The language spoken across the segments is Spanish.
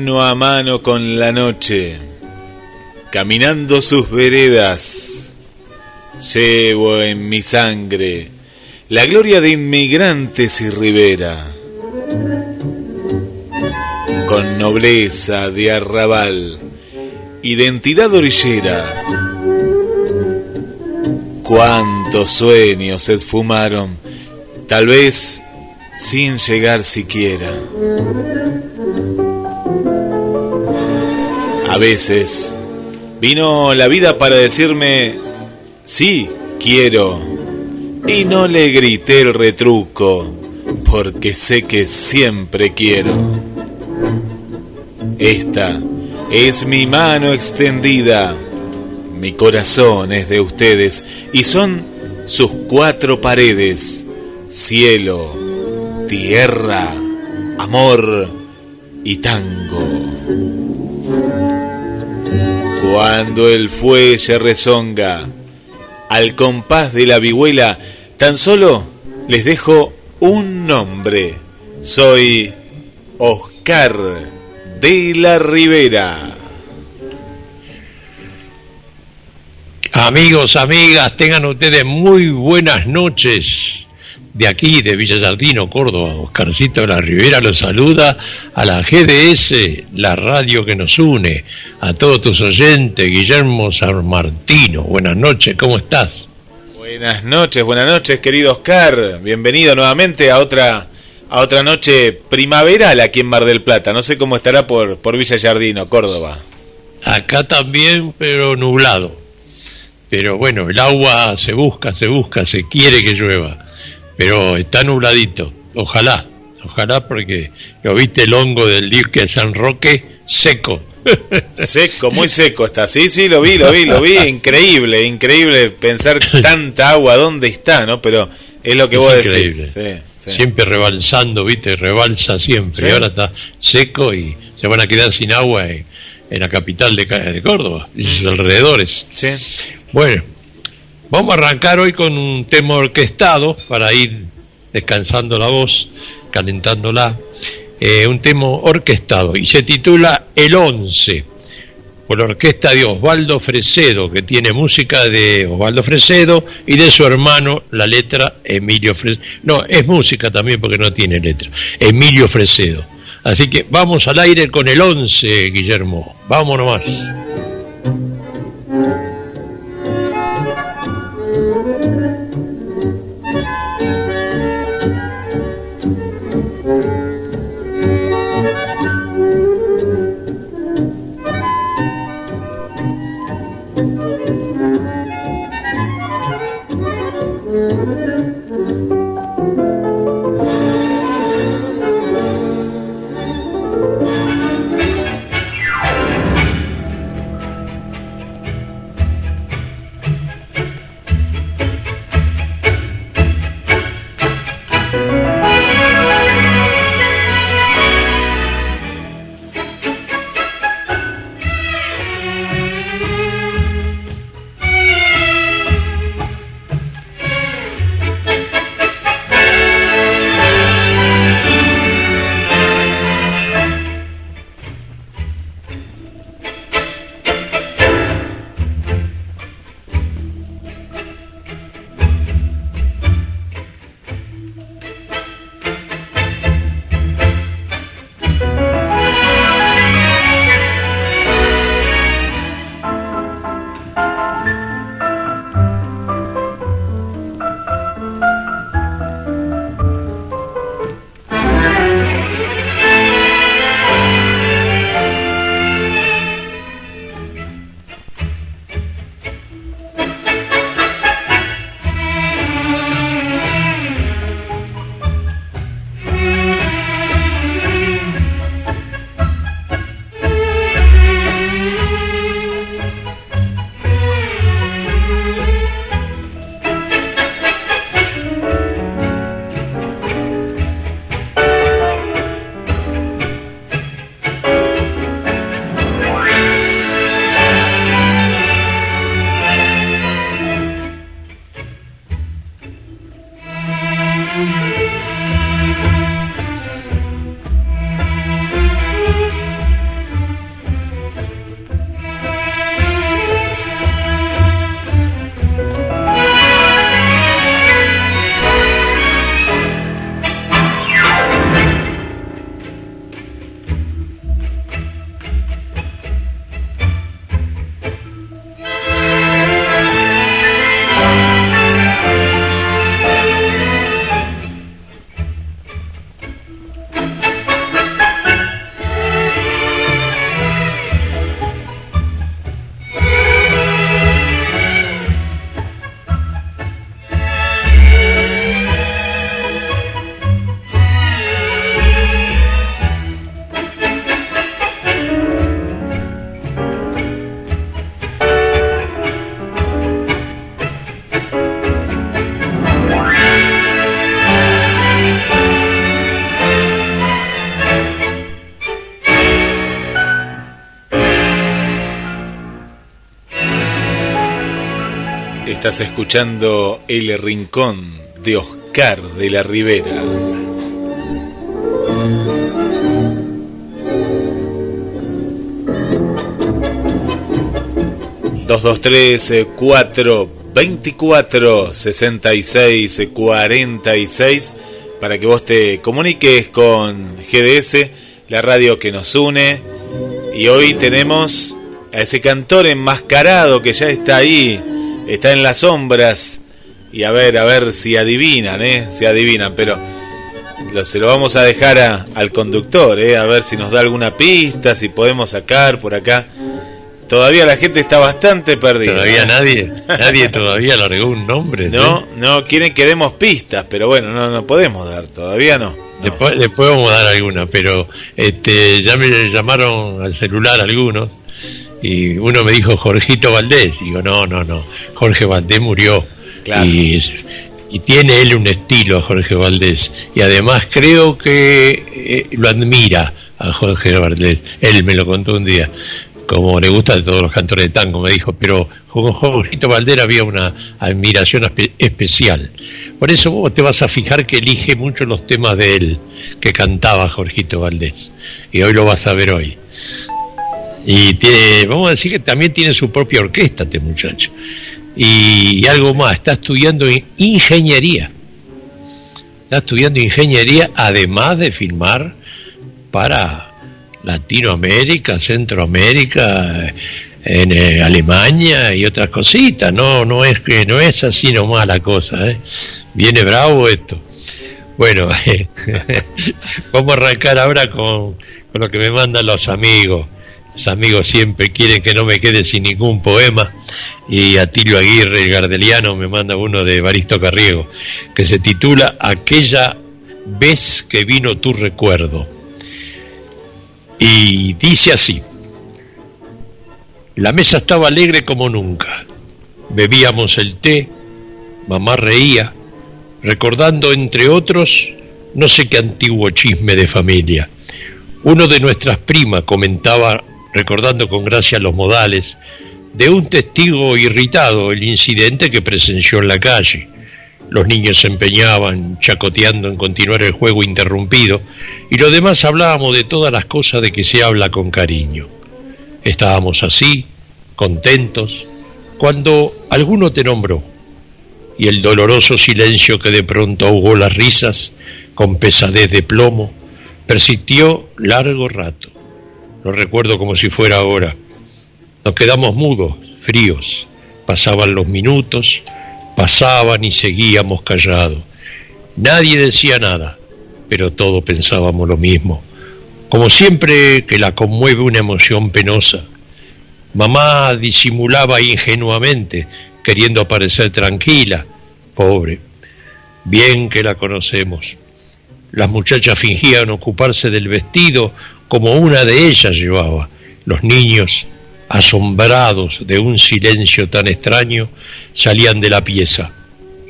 Mano a mano con la noche, caminando sus veredas, llevo en mi sangre la gloria de inmigrantes y ribera, con nobleza de arrabal, identidad orillera. Cuántos sueños se esfumaron, tal vez sin llegar siquiera. A veces vino la vida para decirme, sí, quiero. Y no le grité el retruco, porque sé que siempre quiero. Esta es mi mano extendida, mi corazón es de ustedes y son sus cuatro paredes, cielo, tierra, amor y tango. Cuando el fuelle rezonga al compás de la vihuela, tan solo les dejo un nombre. Soy Oscar de la Ribera. Amigos, amigas, tengan ustedes muy buenas noches de aquí, de Villasardino, Córdoba. Oscarcito de la Rivera los saluda a la GDS, la radio que nos une, a todos tus oyentes, Guillermo San Martino. Buenas noches, ¿cómo estás? Buenas noches, buenas noches, querido Oscar. Bienvenido nuevamente a otra a otra noche primaveral aquí en Mar del Plata. No sé cómo estará por, por Villa Yardino, Córdoba. Acá también, pero nublado. Pero bueno, el agua se busca, se busca, se quiere que llueva pero está nubladito. Ojalá, ojalá porque lo viste el hongo del dique de San Roque seco. Seco, muy seco está. Sí, sí, lo vi, lo vi, lo vi. Increíble, increíble pensar tanta agua, ¿dónde está? ¿no? Pero es lo que vos decís. Siempre rebalsando, viste, rebalsa siempre. Y ahora está seco y se van a quedar sin agua en, la capital de, de Córdoba y sus alrededores. Sí. Bueno, Vamos a arrancar hoy con un tema orquestado para ir descansando la voz, calentándola. Eh, un tema orquestado y se titula El Once, por la orquesta de Osvaldo Fresedo, que tiene música de Osvaldo Fresedo y de su hermano, la letra Emilio Fresedo. No, es música también porque no tiene letra. Emilio Fresedo. Así que vamos al aire con el Once, Guillermo. Vámonos más. Escuchando El Rincón de Oscar de la Ribera. Dos dos tres cuatro veinticuatro sesenta y seis cuarenta y seis para que vos te comuniques con GDS, la radio que nos une. Y hoy tenemos a ese cantor enmascarado que ya está ahí, está en las sombras. Y a ver, a ver si adivinan, ¿eh? Si adivinan, pero lo, se lo vamos a dejar al conductor, ¿eh? A ver si nos da alguna pista, si podemos sacar por acá. Todavía la gente está bastante perdida. Todavía nadie, nadie todavía largó un nombre. No, no, quieren que demos pistas, pero bueno, no, no podemos dar, todavía no. Después, después vamos a dar alguna, pero este, ya me llamaron al celular algunos y uno me dijo Jorgito Valdés. Y digo, no, no, no. Jorge Valdés murió. Y, y, tiene él un estilo, Jorge Valdés. Y además creo que eh, lo admira a Jorge Valdés. Él me lo contó un día. Como le gusta de todos los cantores de tango, me dijo, pero con Jorgito Valdés había una admiración especial. Por eso vos te vas a fijar que elige mucho los temas de él, que cantaba Jorgito Valdés. Y hoy lo vas a ver hoy. Y tiene, vamos a decir que también tiene su propia orquesta este muchacho. Y, algo más, está estudiando ingeniería. Está estudiando ingeniería además de filmar para Latinoamérica, Centroamérica, en eh, Alemania y otras cositas. No, no es que no es así nomás la cosa. ¿eh? Viene bravo esto. Bueno, vamos a arrancar ahora con, con lo que me mandan los amigos amigos siempre quieren que no me quede sin ningún poema y Atilio Aguirre, el gardeliano, me manda uno de Baristo Carriego que se titula Aquella vez que vino tu recuerdo. Y dice así, la mesa estaba alegre como nunca, bebíamos el té, mamá reía, recordando entre otros no sé qué antiguo chisme de familia. Uno de nuestras primas comentaba recordando con gracia los modales de un testigo irritado el incidente que presenció en la calle. Los niños se empeñaban, chacoteando en continuar el juego interrumpido, y los demás hablábamos de todas las cosas de que se habla con cariño. Estábamos así, contentos, cuando alguno te nombró, y el doloroso silencio que de pronto ahogó las risas, con pesadez de plomo, persistió largo rato. Lo recuerdo como si fuera ahora. Nos quedamos mudos, fríos. Pasaban los minutos, pasaban y seguíamos callados. Nadie decía nada, pero todos pensábamos lo mismo. Como siempre que la conmueve una emoción penosa. Mamá disimulaba ingenuamente, queriendo parecer tranquila. Pobre, bien que la conocemos. Las muchachas fingían ocuparse del vestido como una de ellas llevaba. Los niños, asombrados de un silencio tan extraño, salían de la pieza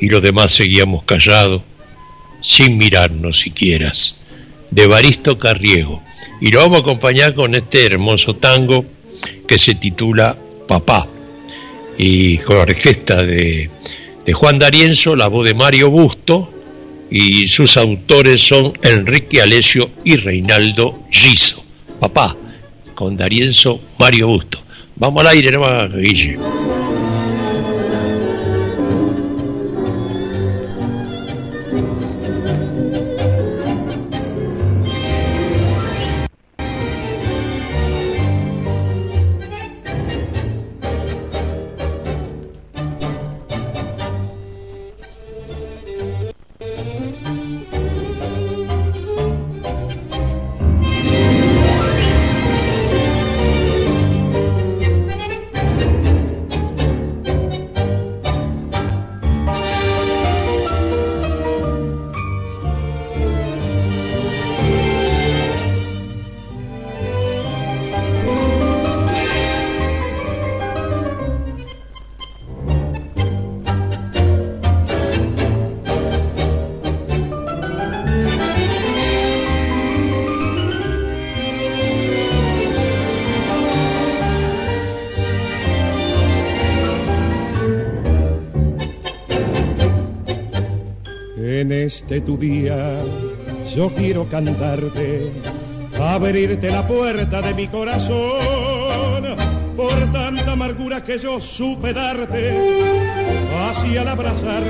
y los demás seguíamos callados, sin mirarnos siquiera. De Baristo Carriego. Y lo vamos a acompañar con este hermoso tango que se titula Papá. Y con la orquesta de, de Juan D'Arienzo, la voz de Mario Busto, y sus autores son Enrique Alesio y Reinaldo Giso. Papá, con Darienzo Mario Busto. Vamos al aire, no Guille. Cantarte, abrirte la puerta de mi corazón. Por tanta amargura que yo supe darte, así al abrazarte,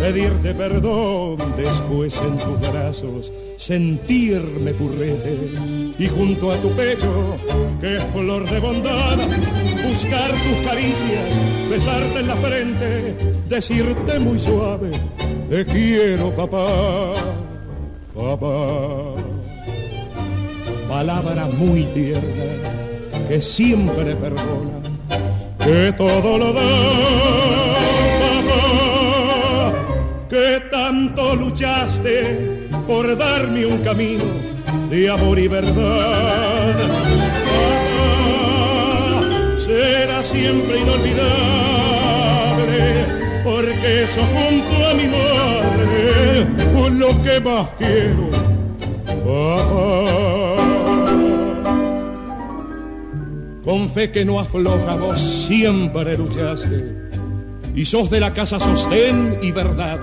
pedirte perdón, después en tus brazos sentirme purrete. Y junto a tu pecho, que es flor de bondad, buscar tus caricias, besarte en la frente, decirte muy suave, te quiero papá, Palabra. Muy tierna que siempre perdona, que todo lo da, que tanto luchaste por darme un camino de amor y verdad. Papá, será siempre inolvidable, eso junto a mi madre, lo que más quiero, papá. Con fe que no afloja vos siempre luchaste y sos de la casa sostén y verdad.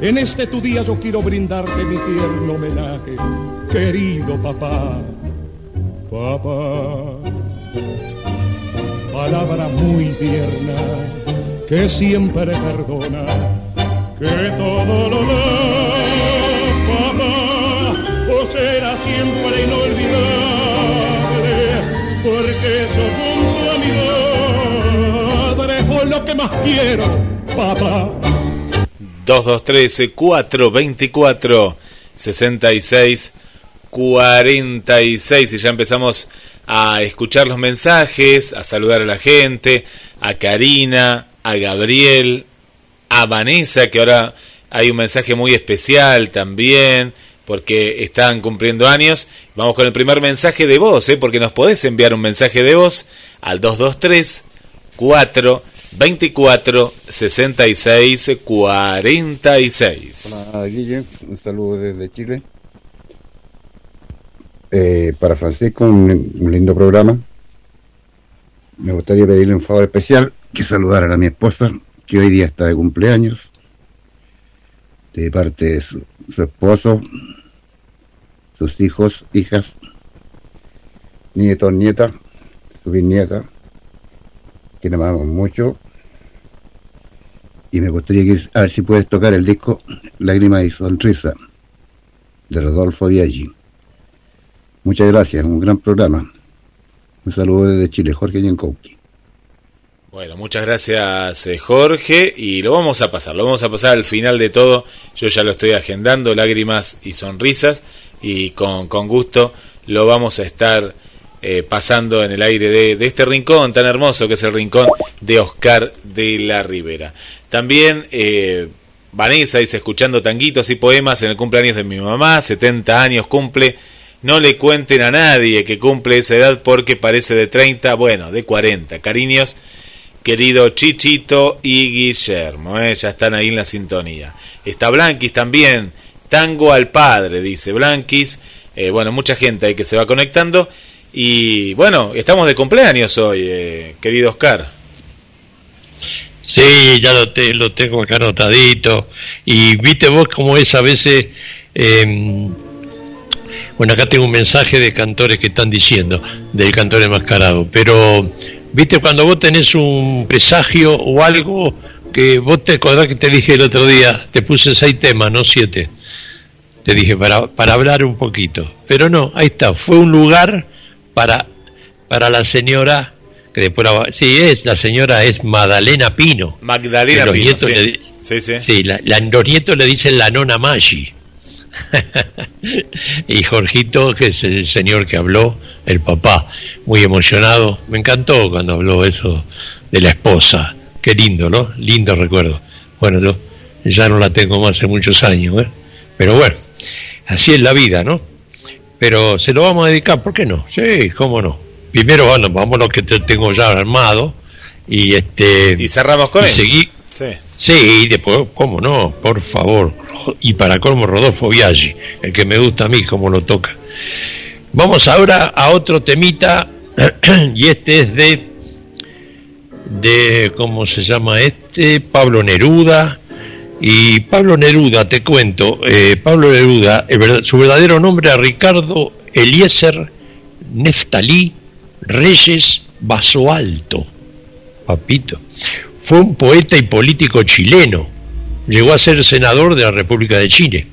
En este tu día yo quiero brindarte mi tierno homenaje, querido papá, papá. Palabra muy tierna que siempre perdona, que todo lo da, papá, o será siempre inolvidable porque eso junto a mi madre es lo que más quiero, papá. 2213 424 66 46 y ya empezamos a escuchar los mensajes, a saludar a la gente, a Karina, a Gabriel, a Vanessa, que ahora hay un mensaje muy especial también, porque están cumpliendo años. Vamos con el primer mensaje de voz, ¿eh? porque nos podés enviar un mensaje de voz al 223 4 24 66 46. Hola Guille, un saludo desde Chile. Eh, para Francisco, un, un, lindo programa. Me gustaría pedirle un favor especial, que saludar a mi esposa, que hoy día está de cumpleaños, de parte de su, esposo, sus hijos, hijas, nietos, nietas, su bisnieta, que le amamos mucho. Y me gustaría que, a ver si puedes tocar el disco Lágrimas y Sonrisa de Rodolfo Viaggi. Muchas gracias, un gran programa. Un saludo desde Chile, Jorge Yankowski. Bueno, muchas gracias eh, Jorge y lo vamos a pasar, lo vamos a pasar al final de todo, yo ya lo estoy agendando, lágrimas y sonrisas y con, gusto lo vamos a estar eh, pasando en el aire de, de, este rincón tan hermoso que es el rincón de Oscar de la Ribera. También eh, Vanessa dice, escuchando tanguitos y poemas en el cumpleaños de mi mamá, 70 años cumple, no le cuenten a nadie que cumple esa edad porque parece de 30, bueno, de 40, cariños querido Chichito y Guillermo, ¿eh? ya están ahí en la sintonía. Está Blanquis también, Tango al Padre, dice Blanquis. Eh, bueno, mucha gente ahí que se va conectando. Y bueno, estamos de cumpleaños hoy, eh, querido Oscar. Sí, ya lo, te, lo tengo acá anotadito. Y viste vos cómo es a veces... Eh, bueno, acá tengo un mensaje de cantores que están diciendo, del cantor enmascarado, pero viste cuando vos tenés un presagio o algo que vos te acordás que te dije el otro día, te puse seis temas, no siete. Te dije para, para hablar un poquito. Pero no, ahí está, fue un lugar para, para la señora, que después sí es, la señora es Magdalena Pino. Magdalena Pino, sí. Le, sí, sí. sí la, la, los nietos le dicen la nona Maggi. y Jorgito, que es el señor que habló, el papá, muy emocionado. Me encantó cuando habló eso de la esposa. Qué lindo, ¿no? Lindo recuerdo. Bueno, yo ya no la tengo más hace muchos años, ¿eh? Pero bueno, así es la vida, ¿no? Pero se lo vamos a dedicar, ¿por qué no? Sí, cómo no. Primero, bueno, vamos lo que te tengo ya armado y este y cerramos con y eso. Seguí, sí. sí, y después, cómo no, por favor. Y para colmo Rodolfo Biaggi, el que me gusta a mí como lo toca. Vamos ahora a otro temita y este es de de cómo se llama este Pablo Neruda Y Pablo Neruda, te cuento, eh, Pablo Neruda, su verdadero nombre era Ricardo Eliezer Neftalí Reyes Basoalto, papito. Fue un poeta y político chileno. Llegó a ser senador de la República de Chile.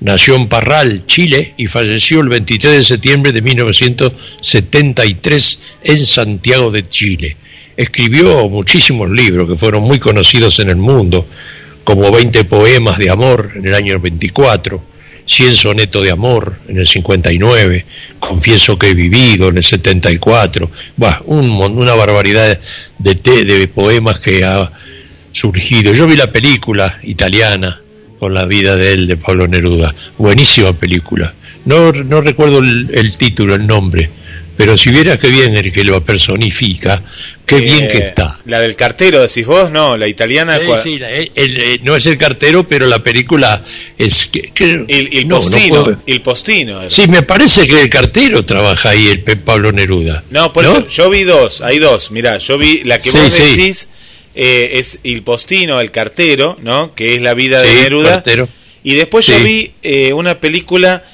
Nació en Parral, Chile, y falleció el 23 de septiembre de 1973 en Santiago de Chile. Escribió muchísimos libros que fueron muy conocidos en el mundo, como 20 poemas de amor en el año 24, 100 sonetos de amor en el 59, Confieso que he vivido en el 74, bah, un, una barbaridad de, de poemas que ha surgido. Yo vi la película italiana, con la vida de él, de Pablo Neruda. Buenísima película. No, no recuerdo el, título, el nombre, pero si viera qué bien el que lo personifica, qué bien que eh, está. La del cartero, decís vos, no, la italiana. Sí, sí, no es el cartero, pero la película es. Que, el, postino. el postino. Sí, me parece que el cartero trabaja ahí, el Pablo Neruda. No, por eso yo vi dos, hay dos. Mirá, yo vi la que vos decís eh, es el postino, el cartero, ¿no? Que es la vida de Neruda. Y después yo vi eh, una película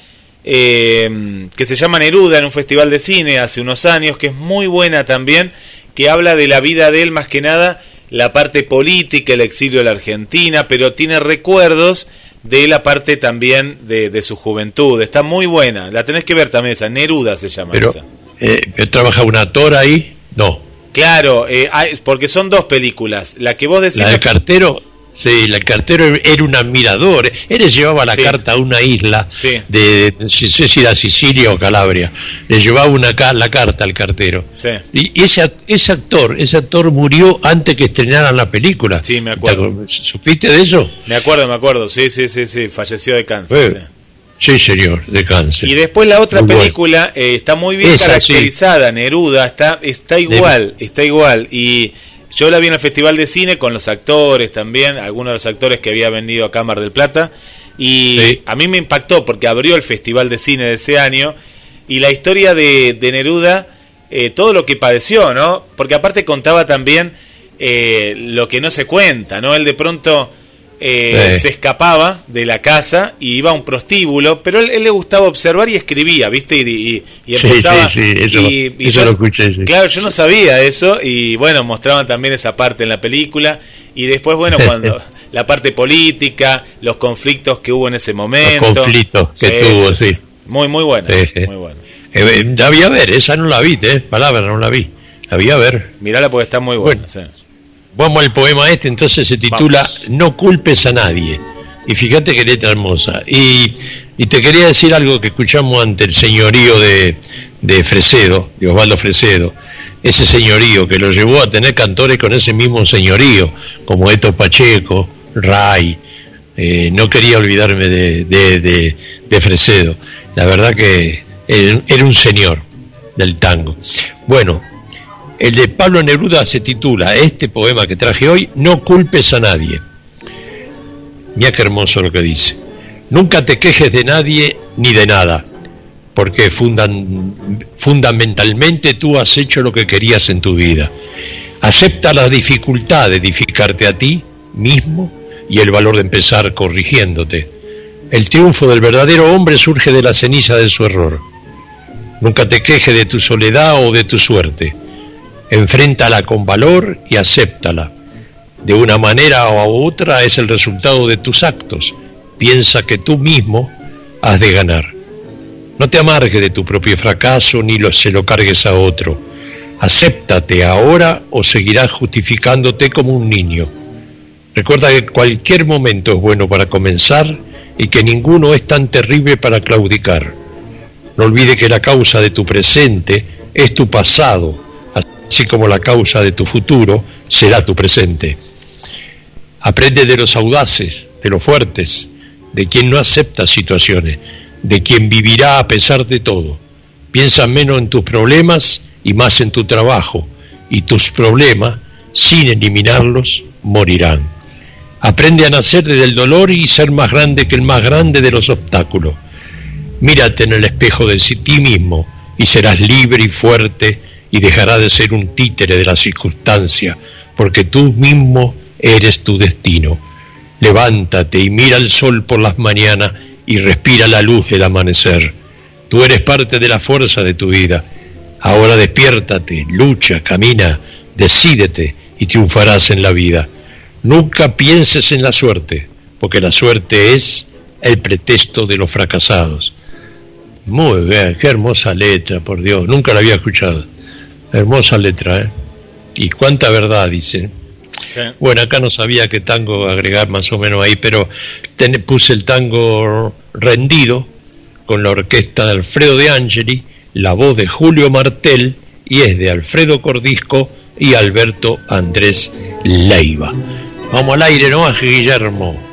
eh, que se llama Neruda en un festival de cine hace unos años, que es muy buena también, que habla de la vida de él más que nada, la parte política, el exilio de la Argentina, pero tiene recuerdos de la parte también de, su juventud. Está muy buena, la tenés que ver también esa, Neruda se llama pero, esa. ¿Trabaja un actor ahí? No. Claro, eh, porque son dos películas. La que vos decís. La del cartero, sí, el cartero era un admirador. Él llevaba la carta a una isla de, no sé si era Sicilia o Calabria. Le llevaba una la carta al cartero. Y ese, ese actor, ese actor murió antes que estrenaran la película. Sí, me acuerdo. ¿Supiste de eso? Me acuerdo, me acuerdo. Sí, sí, sí, sí. Falleció de cáncer. Sí, señor, de cáncer. Y después la otra película eh, está muy bien caracterizada, Neruda, está, está igual, está igual. Y yo la vi en el Festival de Cine con los actores también, algunos de los actores que había vendido a Cámara del Plata. Y a mí me impactó porque abrió el Festival de Cine de ese año. Y la historia de, Neruda, eh, todo lo que padeció, ¿no? Porque aparte contaba también eh, lo que no se cuenta, ¿no? Él de pronto eh, se escapaba de la casa y iba a un prostíbulo, pero él, él le gustaba observar y escribía, ¿viste? Y, y, empezaba. Sí, sí, eso, y, eso lo escuché. Claro, yo no sabía eso y bueno, mostraban también esa parte en la película. Y después, bueno, cuando la parte política, los conflictos que hubo en ese momento. Los conflictos que tuvo, sí. Muy, muy bueno. Muy bueno. Eh, eh ver, esa no la vi, eh, palabra, no la vi. La vi a ver. Mirala porque está muy buena. Bueno. Vamos al poema este, entonces se titula No culpes a nadie. Y fíjate qué letra hermosa. Y, y te quería decir algo que escuchamos ante el señorío de, de Fresedo, de Osvaldo Fresedo. Ese señorío que lo llevó a tener cantores con ese mismo señorío, como Eto Pacheco, Ray. Eh, no quería olvidarme de, de, de, Fresedo. La verdad que era un señor del tango. Bueno, el de Pablo Neruda se titula, este poema que traje hoy, No culpes a nadie. Mira qué hermoso lo que dice. Nunca te quejes de nadie ni de nada, porque fundamentalmente tú has hecho lo que querías en tu vida. Acepta la dificultad de edificarte a ti mismo y el valor de empezar corrigiéndote. El triunfo del verdadero hombre surge de la ceniza de su error. Nunca te quejes de tu soledad o de tu suerte enfréntala con valor y acéptala. De una manera u otra es el resultado de tus actos. Piensa que tú mismo has de ganar. No te amargues de tu propio fracaso ni lo, se lo cargues a otro. Acéptate ahora o seguirás justificándote como un niño. Recuerda que cualquier momento es bueno para comenzar y que ninguno es tan terrible para claudicar. No olvide que la causa de tu presente es tu pasado así como la causa de tu futuro será tu presente. Aprende de los audaces, de los fuertes, de quien no acepta situaciones, de quien vivirá a pesar de todo. Piensa menos en tus problemas y más en tu trabajo, y tus problemas, sin eliminarlos, morirán. Aprende a nacer desde el dolor y ser más grande que el más grande de los obstáculos. Mírate en el espejo de ti mismo y serás libre y fuerte y dejará de ser un títere de la circunstancia, porque tú mismo eres tu destino. Levántate y mira el sol por las mañanas y respira la luz del amanecer. Tú eres parte de la fuerza de tu vida. Ahora despiértate, lucha, camina, decídete y triunfarás en la vida. Nunca pienses en la suerte, porque la suerte es el pretexto de los fracasados. Muy bien, qué hermosa letra, por Dios, nunca la había escuchado. Hermosa letra, ¿eh? Y cuánta verdad, dice. Bueno, acá no sabía qué tango agregar más o menos ahí, pero puse el tango rendido con la orquesta de Alfredo de Angeli, la voz de Julio Martel y es de Alfredo Cordisco y Alberto Andrés Leiva. Vamos al aire, ¿no? Guillermo.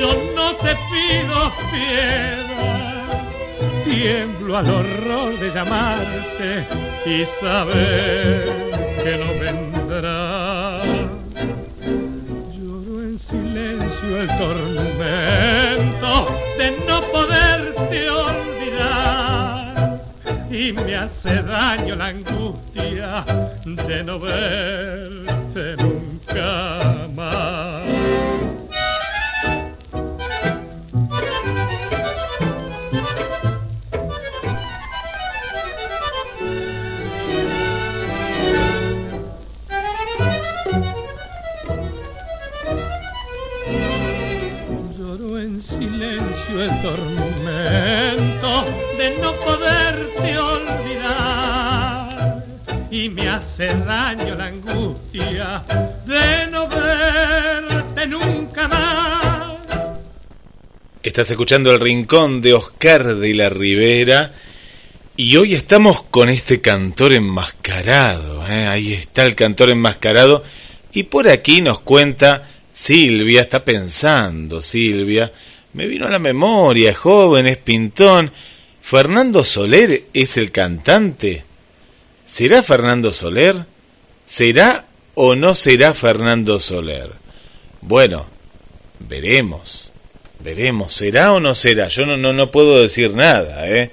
yo no te pido piedad. Tiemblo al horror de llamarte y saber que no vendrás. El tormento de no poderte olvidar. Y me hace daño la angustia de no verte daño la angustia de no verte nunca más. Estás escuchando el rincón de Oscar de la Ribera y hoy estamos con este cantor enmascarado. ¿eh? Ahí está el cantor enmascarado y por aquí nos cuenta Silvia, está pensando Silvia, me vino a la memoria, joven, es pintón. ¿Fernando Soler es el cantante? ¿Será Fernando Soler? ¿Será o no será Fernando Soler? Bueno, veremos. Veremos, ¿será o no será? Yo no, no, no puedo decir nada, ¿eh?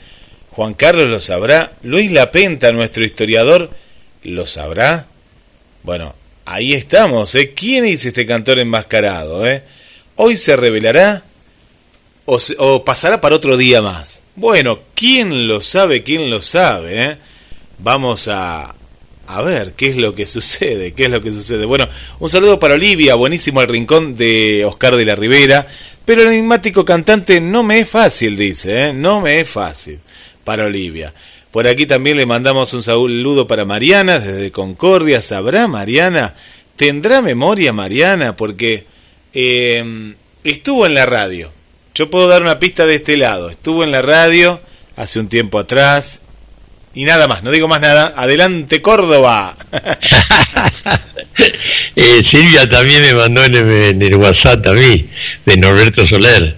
Juan Carlos lo sabrá. Luis Lapenta, nuestro historiador, lo sabrá. Bueno, ahí estamos, ¿eh? ¿Quién es este cantor enmascarado, eh? Hoy se revelará o, pasará para otro día más. Bueno, ¿quién lo sabe? ¿Quién lo sabe? Eh? Vamos a, a ver qué es lo que sucede, qué es lo que sucede. Bueno, un saludo para Olivia, buenísimo el rincón de Oscar de la Ribera, pero el enigmático cantante no me es fácil, dice, ¿eh? no me es fácil para Olivia. Por aquí también le mandamos un saludo para Mariana desde Concordia. ¿Sabrá Mariana? ¿Tendrá memoria Mariana? Porque eh, estuvo en la radio yo puedo dar una pista de este lado. Estuvo en la radio hace un tiempo atrás. Y nada más, no digo más nada. Adelante, Córdoba. Eh, Silvia también me mandó en el, WhatsApp a mí, de Norberto Soler.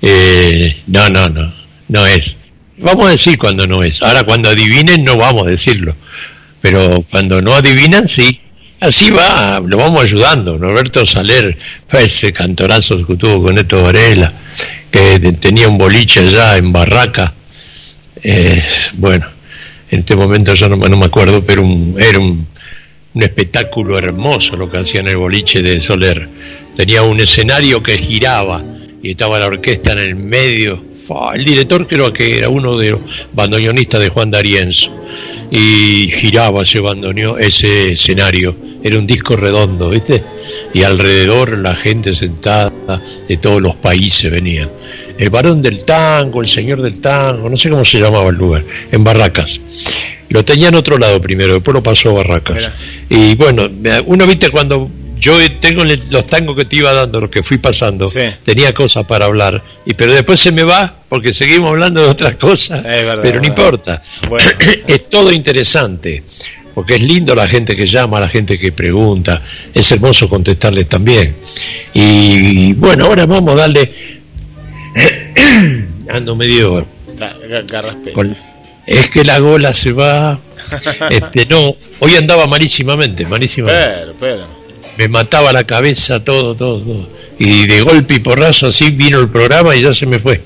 Eh, no, no, no, no es. Vamos a decir cuando no es. Ahora cuando adivinen no vamos a decirlo. Pero cuando no adivinan, sí. Así va, lo vamos ayudando. Norberto Saler fue ese cantorazo que tuvo con Neto Varela, que tenía un boliche allá en Barraca. Eh, bueno, en este momento yo no, me acuerdo, pero era un, un espectáculo hermoso lo que hacía en el boliche de Soler. Tenía un escenario que giraba y estaba la orquesta en el medio. El director creo que era uno de los bandoneonistas de Juan D'Arienzo y giraba ese bandoneón, ese escenario. Era un disco redondo, ¿viste? Y alrededor la gente sentada de todos los países venían. El varón del tango, el señor del tango, no sé cómo se llamaba el lugar, en Barracas. Lo tenía en otro lado primero, después lo pasó a Barracas. Y bueno, uno viste cuando yo tengo los tangos que te iba dando, los que fui pasando, tenía cosas para hablar, y pero después se me va porque seguimos hablando de otras cosas, pero no importa. es todo interesante, porque es lindo la gente que llama, la gente que pregunta, es hermoso contestarles también. Y bueno, ahora vamos a darle... Ando medio... es que la gola se va... este No, hoy andaba malísimamente, malísimamente. Pero, pero me mataba la cabeza, todo, todo, todo. Y de golpe y porrazo así vino el programa y ya se me fue.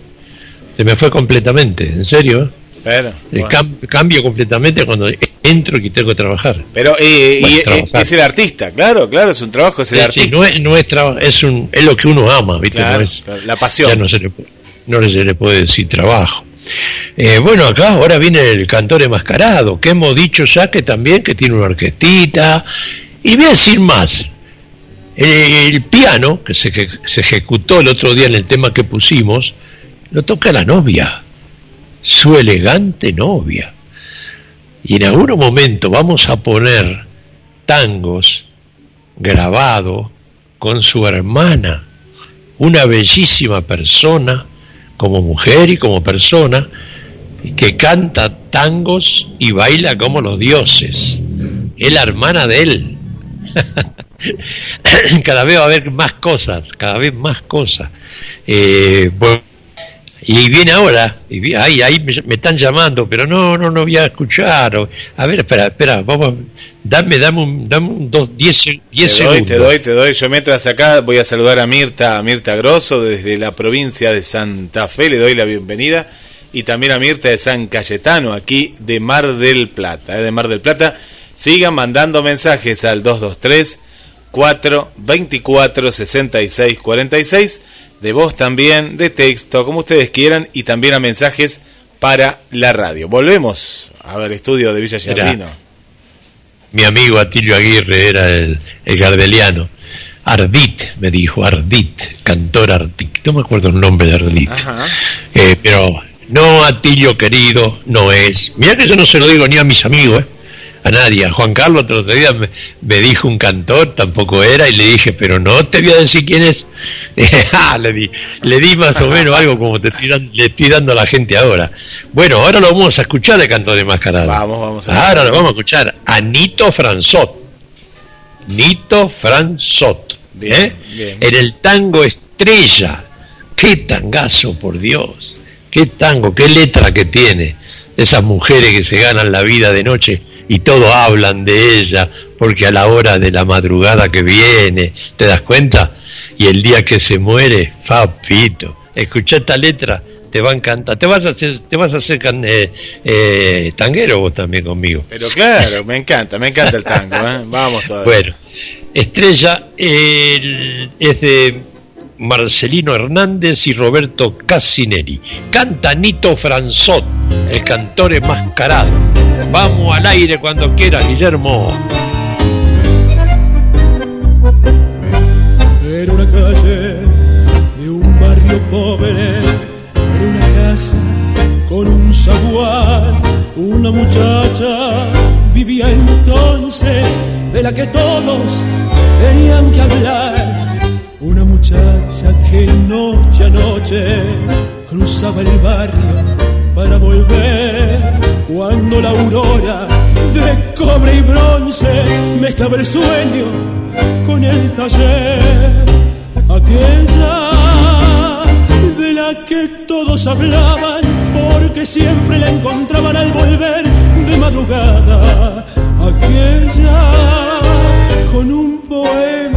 Se me fue completamente, en serio. ¿eh? Pero, cambio completamente cuando entro y tengo que trabajar. Pero y, es el artista, claro, claro, es un trabajo, es el artista. no es, no es, es, un, es lo que uno ama, ¿viste? la pasión. Ya no se le, no se le puede decir trabajo. Eh, bueno, acá ahora viene el cantor enmascarado, que hemos dicho ya que también que tiene una orquestita. Y voy a decir más, el piano, que se, ejecutó el otro día en el tema que pusimos, lo toca la novia, su elegante novia. Y en algún momento vamos a poner tangos grabado con su hermana, una bellísima persona, como mujer y como persona, que canta tangos y baila como los dioses. Es la hermana de él. cada vez va a haber más cosas, cada vez más cosas. Eh, y viene ahora, y ahí, ahí me, están llamando, pero no, no, no voy a escuchar. a ver, espera, espera, vamos, dame, dame un, dame un dos, diez, diez te doy, Te doy, te doy. Yo mientras acá voy a saludar a Mirta, a Mirta Grosso desde la provincia de Santa Fe, le doy la bienvenida. Y también a Mirta de San Cayetano, aquí de Mar del Plata, eh, de Mar del Plata. Sigan mandando mensajes al 223 4 24 66 46 de voz también, de texto, como ustedes quieran, y también a mensajes para la radio. Volvemos al estudio de Villa Giardino. Mi amigo Atilio Aguirre era el, el gardeliano. Ardit, me dijo, Ardit, cantor Ardit. No me acuerdo el nombre de Ardit. Eh, pero no, Atilio querido, no es. Mira que yo no se lo digo ni a mis amigos, ¿eh? A nadie. Juan Carlos otro día me, dijo un cantor, tampoco era, y le dije, pero no te voy a decir quién es. Ah, le, di, le di más o menos algo como te le estoy dando a la gente ahora. Bueno, ahora lo vamos a escuchar de Cantor de Mascarada. Vamos, vamos a Ahora lo vamos a escuchar a Nito Franzot. Nito Franzot. ¿eh? En el tango Estrella. Qué tangazo, por Dios. Qué tango, qué letra que tiene. Esas mujeres que se ganan la vida de noche y todos hablan de ella, porque a la hora de la madrugada que viene, ¿te das cuenta? Y el día que se muere, papito, escucha esta letra, te va a encantar. Te vas a hacer, te vas a hacer eh, eh, tanguero vos también conmigo. Pero claro, me encanta, me encanta el tango, ¿eh? vamos todavía. Bueno, Estrella es de Marcelino Hernández y Roberto Cassinelli. Canta Nito Franzot, el cantor enmascarado. Vamos al aire cuando quiera, Guillermo. Era una calle de un barrio pobre, era una casa con un zaguán, una muchacha vivía entonces de la que todos tenían que hablar. Una muchacha que noche a noche cruzaba el barrio para volver cuando la aurora de cobre y bronce mezclaba el sueño con el taller. Aquella de la que todos hablaban porque siempre la encontraban al volver de madrugada. Aquella con un poema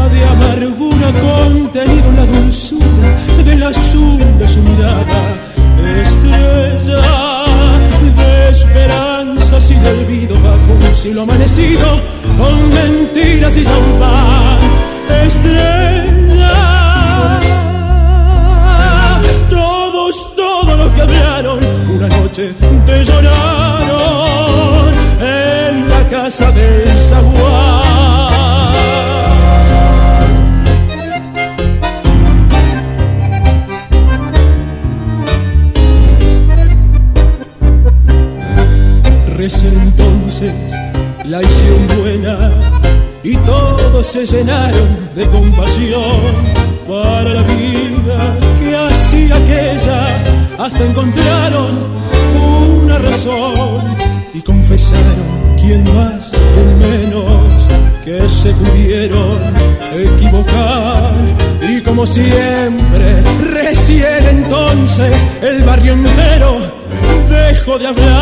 Yeah.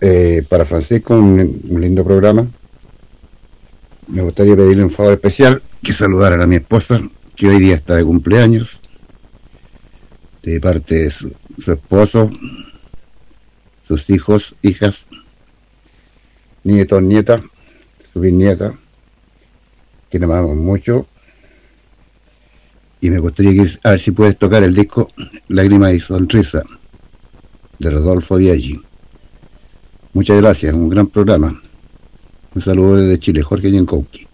Eh, para Francisco, un, lindo programa. Me gustaría pedirle un favor especial, que saludara a mi esposa, que hoy día está de cumpleaños, de parte de su, esposo, sus hijos, hijas, nietos, nietas, su bisnieta, que nos amamos mucho. Y me gustaría que, a ver si puedes tocar el disco Lágrimas y Sonrisa, de Rodolfo Biaggi. Muchas gracias, un gran programa. Un saludo desde Chile, Jorge Yankowski.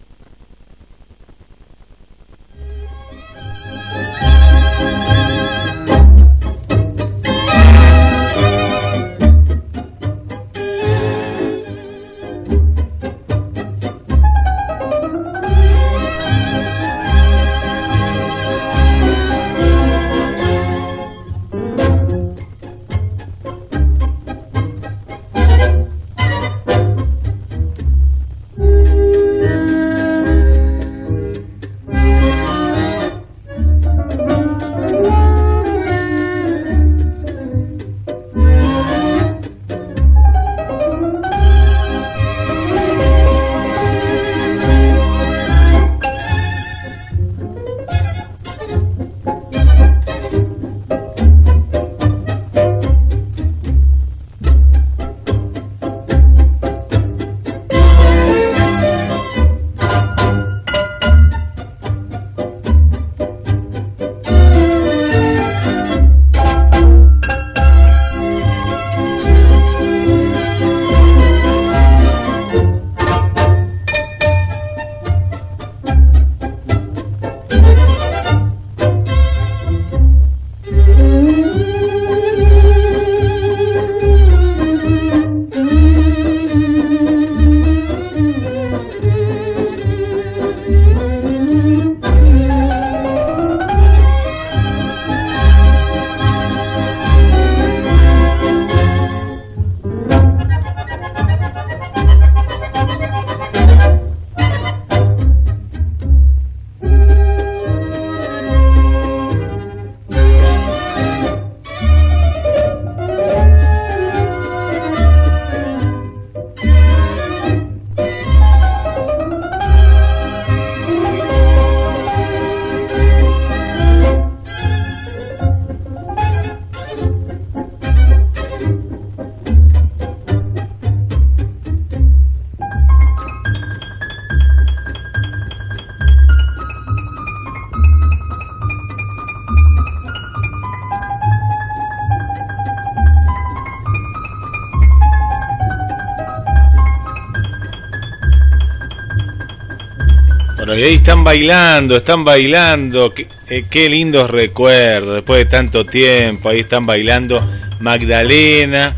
Y ahí están bailando, están bailando. Qué, eh, qué lindos recuerdos, después de tanto tiempo. Ahí están bailando Magdalena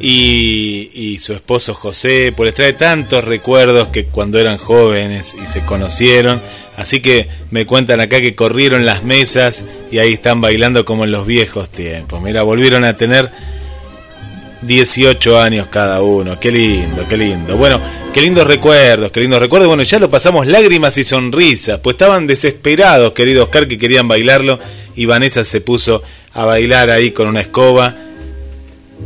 y, y su esposo José. Pues les trae tantos recuerdos que cuando eran jóvenes y se conocieron. Así que me cuentan acá que corrieron las mesas y ahí están bailando como en los viejos tiempos. Mira, volvieron a tener 18 años cada uno. Qué lindo, qué lindo. Bueno, qué lindos recuerdos, qué lindos recuerdos. Bueno, ya lo pasamos lágrimas y sonrisas, pues estaban desesperados, querido Oscar, que querían bailarlo. Y Vanessa se puso a bailar ahí con una escoba.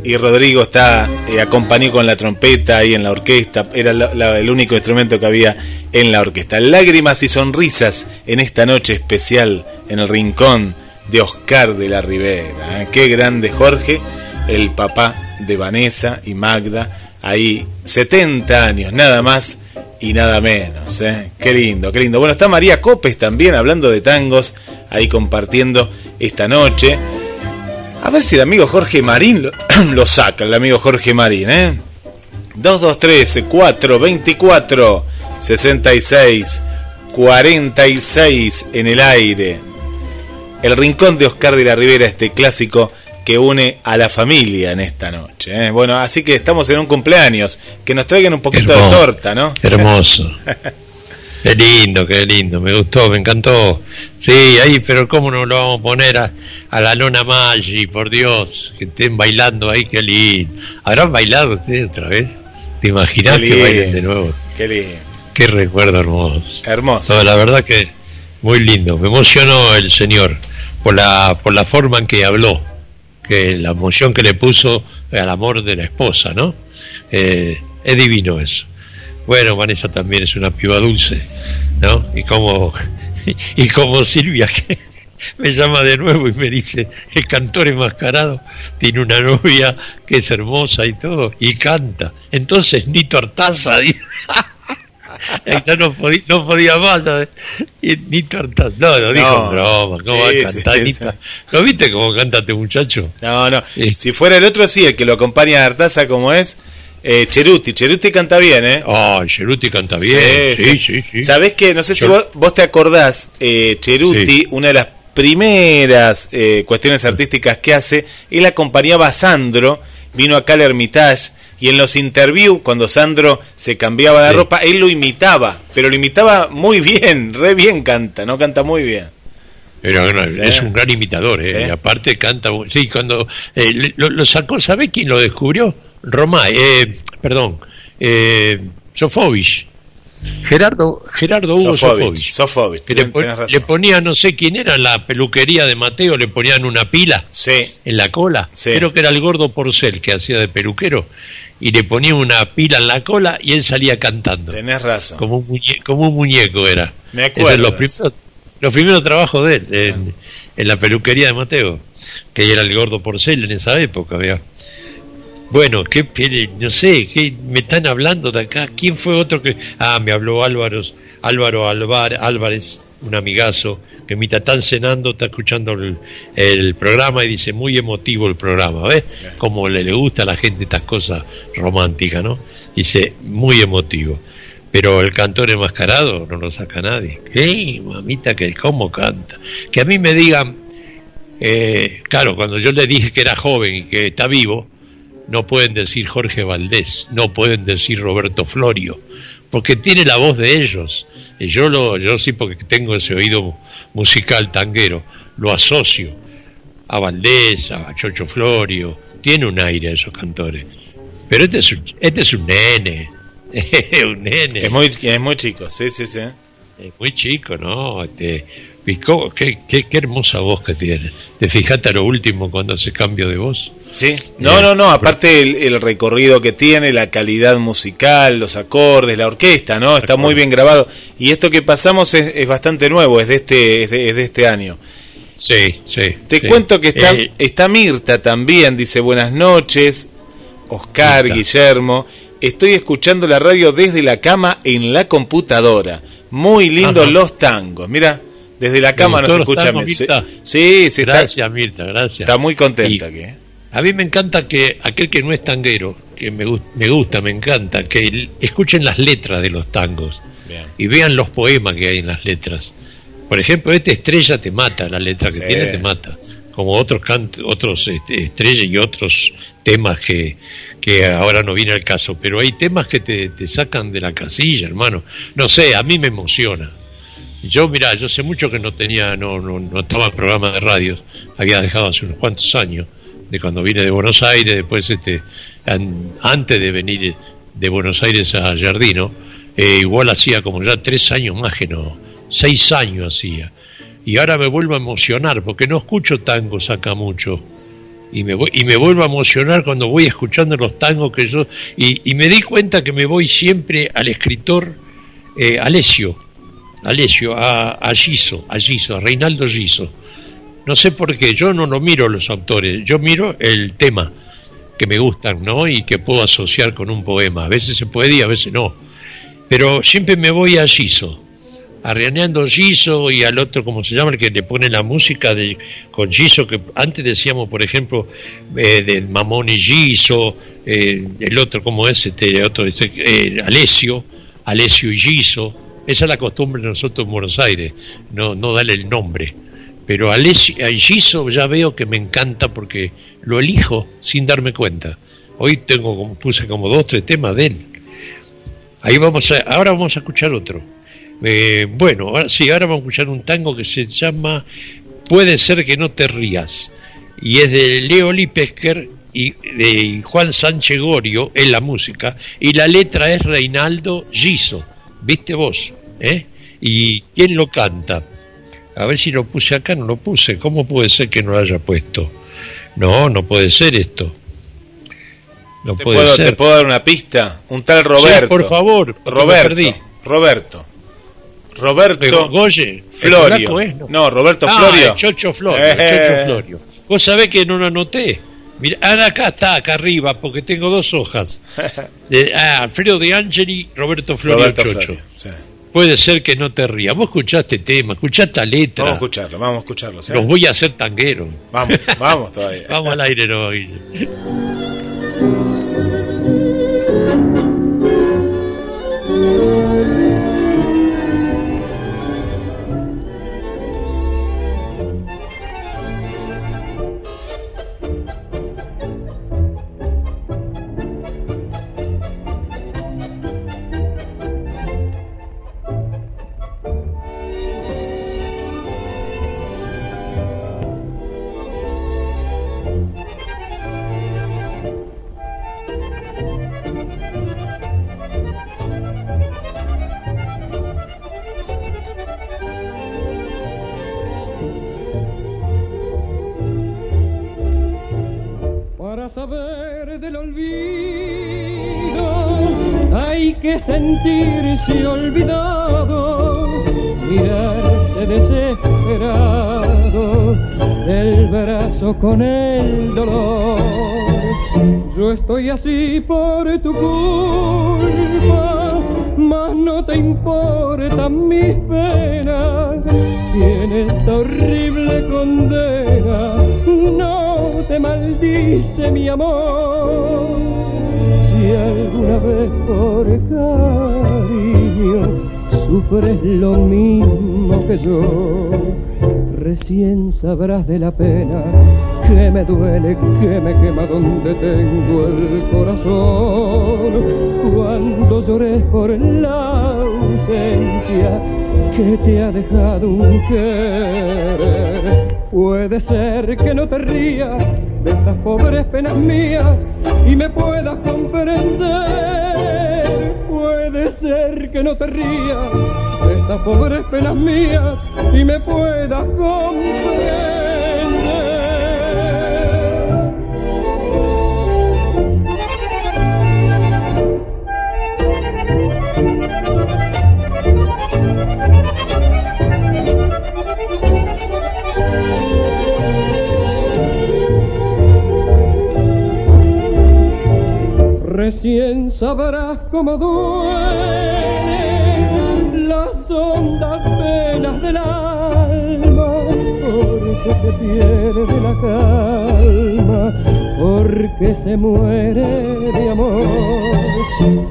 Y Rodrigo está eh, acompañó con la trompeta ahí en la orquesta. Era el único instrumento que había en la orquesta. Lágrimas y sonrisas en esta noche especial en el rincón de Oscar de la Ribera. ¿eh? Qué grande Jorge, el papá de Vanessa y Magda, ahí 70 años, nada más y nada menos. ¿eh? Qué lindo, qué lindo. Bueno, está María Copes también hablando de tangos, ahí compartiendo esta noche. A ver si el amigo Jorge Marín lo, saca, el amigo Jorge Marín, ¿eh? 223 424 66 46 en el aire. El rincón de Oscar de la Ribera, este clásico que une a la familia en esta noche. ¿eh? Bueno, así que estamos en un cumpleaños. Que nos traigan un poquito Hermoso. de torta, ¿no? Hermoso. Qué lindo, qué lindo, me gustó, me encantó. Sí, ahí, pero ¿cómo no lo vamos a poner a, a la nona Maggi, por Dios? Que estén bailando ahí, qué lindo. ¿Habrán bailado ustedes otra vez? ¿Te imaginas que bailen de nuevo? Qué lindo. Qué recuerdo hermoso. Hermoso. No, la verdad que muy lindo. Me emocionó el señor por la, por la forma en que habló, que la emoción que le puso al amor de la esposa, ¿no? Eh, es divino eso. Bueno, Vanessa también es una piba dulce, ¿no? Y como, y como Silvia, que me llama de nuevo y me dice el cantor enmascarado tiene una novia que es hermosa y todo, y canta. Entonces, Nito Artaza, dice. Ya no podía, no podía más, ¿sabes? Nito Artaza, no, lo dijo No. en broma, ¿cómo va Sí, a cantar sí, sí. ¿Lo viste cómo canta este muchacho? No, no. Sí. Si fuera el otro, sí, el que lo acompaña a Artaza como es, eh, Cheruti. Cheruti canta bien, ¿eh? Oh, Cheruti canta bien, sí, sí, sí. ¿Sabés qué? No sé si Yo- vos, vos te acordás, eh, Cheruti, Sí. una de las primeras eh, cuestiones artísticas que hace, él acompañaba a Sandro, vino acá al Hermitage, y en los interviews, cuando Sandro se cambiaba de Sí. ropa, él lo imitaba, pero lo imitaba muy bien, re bien canta, ¿no? Canta muy bien. Pero no, Sí. es un gran imitador, ¿eh? Sí. Y aparte canta. Sí, cuando eh, lo, lo sacó, ¿sabe quién lo descubrió? Roma, eh, perdón, eh, Sofovich. Gerardo, Gerardo Hugo Sofovich, Sofovich. Sofovich, Que le, pon- le ponía, no sé quién era, la peluquería de Mateo, le ponían una pila Sí, en la cola. Sí. Creo que era el gordo Porcel que hacía de peluquero. Y le ponía una pila en la cola y él salía cantando. tenés razón. Como un, muñe- como un muñeco era. Me Esos acuerdo los primeros, los primeros trabajos de él, en, en la peluquería de Mateo, que era el gordo porcel en esa época, vea. Bueno, qué pele- no sé, ¿qué me están hablando de acá? ¿Quién fue otro que.? Ah, me habló Álvaro, Álvaro Alvar- Álvarez, un amigazo, que mientras están cenando, está escuchando el, el programa y dice, muy emotivo el programa, ¿ves? Como le, le gusta a la gente estas cosas románticas, ¿no? Dice, muy emotivo. Pero el cantor enmascarado no lo saca nadie. ¿Qué? Mamita, que cómo canta. Que a mí me digan, eh, claro, cuando yo le dije que era joven y que está vivo, no pueden decir Jorge Valdés, no pueden decir Roberto Florio, porque tiene la voz de ellos. Y yo lo, yo sí porque tengo ese oído musical tanguero, lo asocio a Valdés, a Chocho Florio, tiene un aire a esos cantores. Pero este es un, este es un nene, un nene. Es muy, es muy chico, sí, sí, sí. Es muy chico, ¿no? Este, y cómo- qué, qué, qué hermosa voz que tiene. ¿Te fijaste a lo último cuando hace cambio de voz? Sí, no, no, no, aparte el, el recorrido que tiene, la calidad musical, los acordes, la orquesta, ¿no? Está muy bien grabado. Y esto que pasamos es, es bastante nuevo, es de este, es de, es de este año. Sí, sí. Te sí. cuento que está, Eh, está Mirta también, dice buenas noches, Oscar, Mirta. Guillermo, estoy escuchando la radio desde la cama en la computadora. Muy lindos los tangos, mira, desde la cama nos escucha. sí, Mirta? sí, sí, está, gracias, Mirta, gracias. está muy contenta. Y aquí, ¿eh? A mí me encanta que aquel que no es tanguero, que me, me gusta, me encanta, que escuchen las letras de los tangos. y vean los poemas que hay en las letras. Por ejemplo, este Estrella te mata, la letra que tiene te mata, como otros otros este, Estrella y otros temas que, que ahora no viene al caso, pero hay temas que te, te sacan de la casilla, hermano. No sé, a mí me emociona. Yo, mira, yo sé mucho que no tenía, no, no, no estaba en programa de radio, había dejado hace unos cuantos años, de cuando vine de Buenos Aires, después este, antes de venir de Buenos Aires a Jardino, eh, igual hacía como ya tres años más que no, seis años hacía. Y ahora me vuelvo a emocionar, porque no escucho tangos acá mucho. Y me, voy, y me vuelvo a emocionar cuando voy escuchando los tangos que yo... Y, me di cuenta que me voy siempre al escritor eh, Alessio, a, a Giso, a Giso, a Reinaldo Giso. No sé por qué, yo no lo miro los autores, yo miro el tema que me gustan, ¿no? Y que puedo asociar con un poema. A veces se puede y a veces no. Pero siempre me voy a Giso, a Giso y al otro, como se llama, el que le pone la música de, con Giso, que antes decíamos, por ejemplo, eh, del Mamón y Giso, eh, el otro, como es, este, otro, este, eh, Alessio, Alessio y Giso. Esa es la costumbre de nosotros en Buenos Aires, no, no darle el nombre. Pero a Giso ya veo que me encanta porque lo elijo sin darme cuenta. Hoy tengo puse como dos tres temas de él. Ahí vamos a, ahora vamos a escuchar otro. Eh, bueno, ahora, sí, ahora vamos a escuchar un tango que se llama Puede ser que no te rías. Y es de Leo Lipesker y de Juan Sánchez Gorio en la música. Y la letra es Reinaldo Giso. ¿Viste vos? ¿Eh? ¿Y quién lo canta? A ver si lo puse acá, no lo puse. ¿Cómo puede ser que no lo haya puesto? No, no puede ser esto. No ¿Te, puede puedo, ser. ¿Te puedo dar una pista? Un tal Roberto. por favor. Roberto. Roberto. Roberto Goye, Florio. no. Roberto ah, Florio. Chocho Florio, eh. Chocho Florio. Vos sabés que no lo anoté. Mira, ah, acá está, acá arriba, porque tengo dos hojas. De, ah, Alfredo de Angeli, Roberto Florio Chocho. Puede ser que no te rías. Vos escuchaste tema, escuchaste letra. Vamos a escucharlo, vamos a escucharlo. Los voy a hacer tanguero. Vamos, vamos todavía. vamos al aire hoy. con el dolor. Yo estoy así por tu culpa, mas no te importan mis penas. Y en esta horrible condena no te maldice mi amor. Si alguna vez por cariño sufres lo mismo que yo, recién sabrás de la pena que me duele, que me quema donde tengo el corazón. Cuando llores por la ausencia que te ha dejado un querer. Puede ser que no te rías de estas pobres penas mías y me puedas comprender. Puede ser que no te rías de estas pobres penas mías y me puedas comprender. Recién sabrás cómo duelen las hondas penas del alma, porque que pierde la calma porque se muere de amor.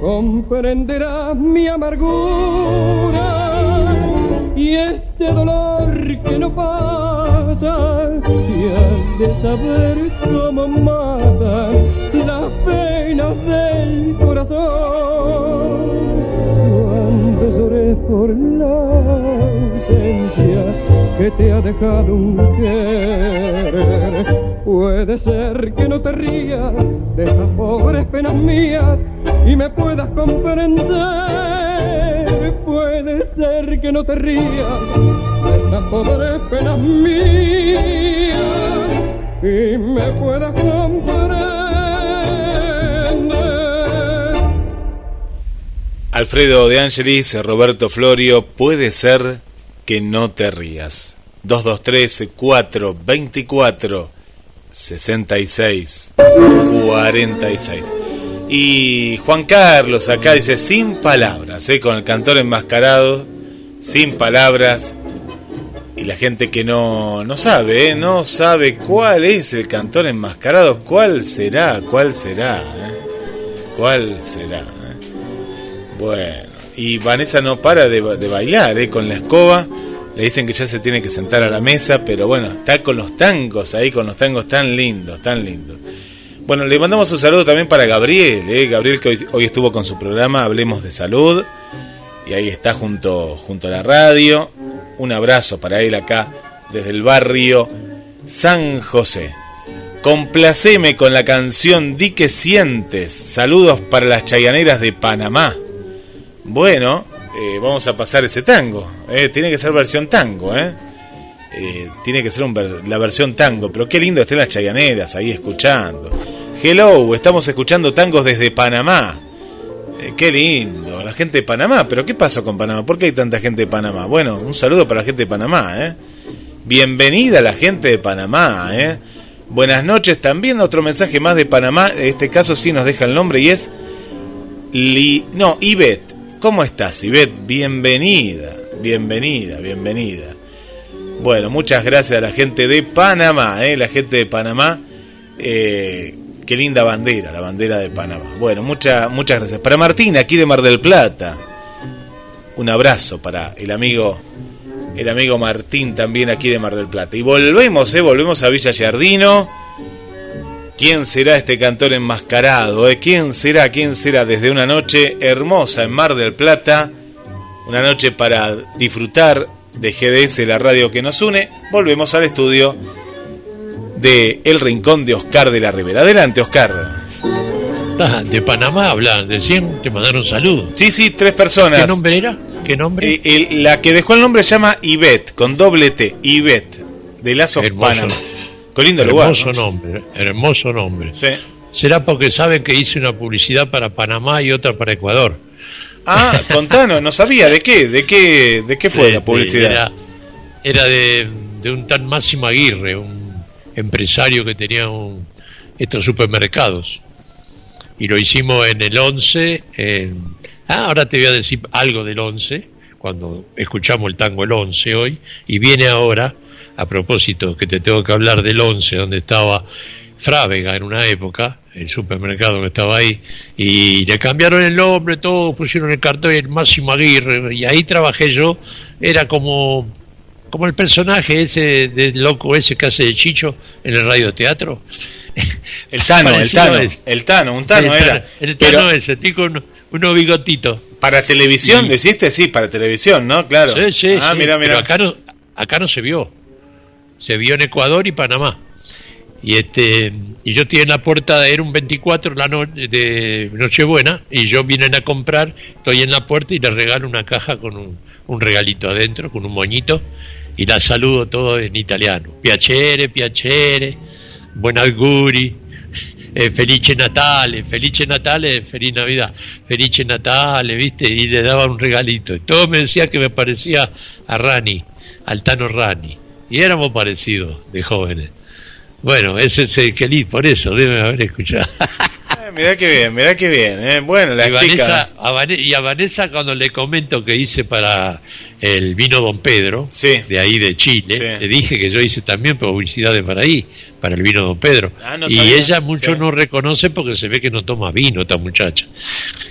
Comprenderás mi amargura y este dolor que no pasa y has de saber cómo mata las penas del corazón. Cuando lloré por la ausencia que te ha dejado un querer puede ser que no te rías de esas pobres penas mías y me puedas comprender puede ser que no te rías de estas pobres penas mías y me puedas comprender. Alfredo de Angelis, Roberto Florio, puede ser que no te rías. 223 424 66 46 y Juan Carlos acá dice, sin palabras, ¿eh? con el cantor enmascarado, sin palabras. Y la gente que no, no sabe, ¿eh? no sabe cuál es el cantor enmascarado, cuál será, cuál será, ¿eh? cuál será. Bueno, y Vanessa no para de, de bailar ¿eh? con la escoba. Le dicen que ya se tiene que sentar a la mesa, pero bueno, está con los tangos ahí, con los tangos tan lindos, tan lindos. Bueno, le mandamos un saludo también para Gabriel, ¿eh? Gabriel que hoy, estuvo con su programa Hablemos de Salud y ahí está junto, junto a la radio. Un abrazo para él acá desde el barrio San José. Complaceme con la canción Di que sientes. Saludos para las chayaneras de Panamá. Bueno, eh, vamos a pasar ese tango. ¿eh? Tiene que ser versión tango, ¿eh? tiene que ser la versión tango, pero qué lindo estén las chayaneras ahí escuchando. Hello, estamos escuchando tangos desde Panamá. Eh, qué lindo, la gente de Panamá. Pero ¿qué pasó con Panamá? ¿Por qué hay tanta gente de Panamá? Bueno, un saludo para la gente de Panamá. ¿eh? Bienvenida la gente de Panamá. ¿eh? Buenas noches. También otro mensaje más de Panamá. En este caso sí nos deja el nombre y es... Li... No, Ivette. ¿Cómo estás, Ivette? Bienvenida, bienvenida, bienvenida. Bueno, muchas gracias a la gente de Panamá, ¿eh? la gente de Panamá. Eh, Qué linda bandera, la bandera de Panamá. Bueno, muchas muchas gracias. Para Martín, aquí de Mar del Plata. Un abrazo para el amigo el amigo Martín también aquí de Mar del Plata. Y volvemos, eh, volvemos a Villa Giardino. ¿Quién será este cantor enmascarado? Eh? ¿Quién será? ¿Quién será? Desde una noche hermosa en Mar del Plata, una noche para disfrutar de GDS, la radio que nos une, volvemos al estudio de El Rincón de Oscar de la Rivera. Adelante, Oscar. De Panamá hablan, decían, te mandaron saludos. Sí, sí, tres personas. ¿Qué nombre era? ¿Qué nombre? Eh, la que dejó el nombre se llama Ivette, con doble T, Ivette, de Lazo Panamá. Con lindo hermoso nombre, hermoso nombre. Sí. Será porque saben que hice una publicidad para Panamá y otra para Ecuador. Ah, contanos, no sabía, ¿de qué? ¿De qué, de qué fue la publicidad? era, de, de, un tan Máximo Aguirre, un empresario que tenía estos supermercados. Y lo hicimos en el 11. Ah, ahora te voy a decir algo del 11, cuando escuchamos el tango el 11 hoy. Y viene ahora, a propósito, que te tengo que hablar del 11, donde estaba Frávega en una época, el supermercado que estaba ahí, y le cambiaron el nombre, todo, pusieron el cartón el Máximo Aguirre, y ahí trabajé yo, era como como el personaje ese del loco ese que hace de Chicho en el radioteatro. El Tano, el Tano, el Tano, un Tano era. El Tano ese, tico uno, unos bigotitos. ¿Para televisión deciste? Sí, para televisión, ¿no? Claro. Sí, sí, ah, Mira, mira. Pero acá no, acá no se vio. Se vio en Ecuador y Panamá. Y este y yo estoy en la puerta, era un 24 la noche de Nochebuena, y yo vine a comprar, estoy en la puerta y le regalo una caja con un, un regalito adentro, con un moñito, y la saludo todo en italiano. Piacere, piacere, buon auguri, eh, felice Natale, felice Natale, feliz Navidad, felice Natale, ¿viste? Y le daba un regalito. Y todo me decía que me parecía a Rani, al Tano Rani. Y éramos parecidos de jóvenes. Bueno, ese es el Kelly, por eso debe haber escuchado. mirá que bien, mirá que bien. ¿eh? Bueno, la y. Vanessa, a y a Vanessa cuando le comento que hice para el vino Don Pedro, Sí. de ahí de Chile, Sí. le dije que yo hice también publicidades para ahí, para el vino Don Pedro. Ah, no y sabía. ella mucho Sí. no reconoce porque se ve que no toma vino esta muchacha.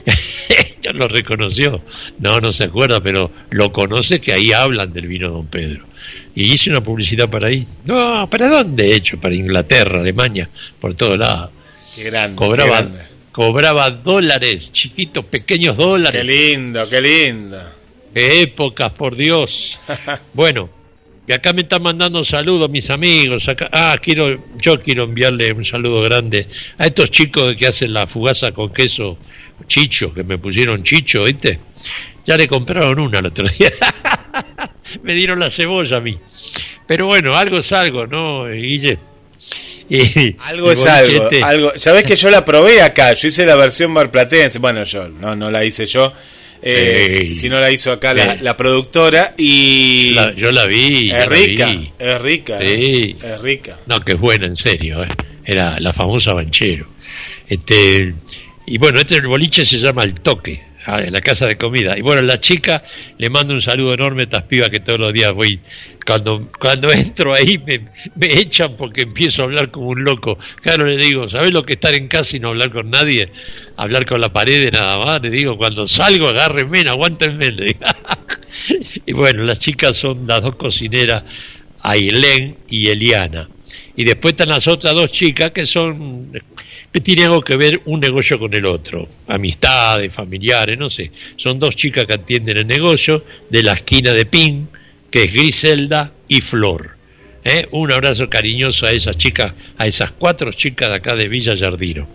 ya lo reconoció. No, no se acuerda, pero lo conoce que ahí hablan del vino Don Pedro. Y hice una publicidad para ahí. No, ¿para dónde he hecho? Para Inglaterra, Alemania, por todos lados Qué grande. cobraba, qué, grande. cobraba dólares, chiquitos, pequeños Qué dólares. lindo, qué lindo. Qué épocas, por Dios. Bueno, y acá me están mandando saludos mis amigos. Acá, ah, quiero, yo quiero enviarle un saludo grande a estos chicos que hacen la fugaza con queso chicho, que me pusieron chicho, ¿viste? Ya le compraron una el otro día. me dieron la cebolla a mí. Pero bueno, algo es algo, ¿no, Guille? Y- Algo y es algo, algo. Sabés que yo la probé acá, yo hice la versión marplatense, bueno, yo no, no la hice yo, eh, si no la hizo acá la, productora y La- yo la vi. es rica, vi. es rica, Sí. es rica. No, que es buena, en serio. ¿eh? Era la famosa Banchero. Este, y bueno, este boliche se llama El Toque, ah, en la casa de comida. Y bueno, la chica le mando un saludo enorme a estas pibas que todos los días voy. Cuando, cuando entro ahí me, me echan porque empiezo a hablar como un loco. Claro, le digo, ¿sabes lo que es estar en casa y no hablar con nadie? Hablar con la pared nada más. Le digo, cuando salgo, agárrenme, aguántenme. Le digo. y bueno, las chicas son las dos cocineras, Ailén y Eliana. Y después están las otras dos chicas que son que tienen algo que ver un negocio con el otro, amistades, familiares, no sé. Son dos chicas que atienden el negocio de la esquina de Pin, que es Griselda y Flor. ¿Eh? Un abrazo cariñoso a esas chicas, a esas cuatro chicas de acá de Villa Yardino.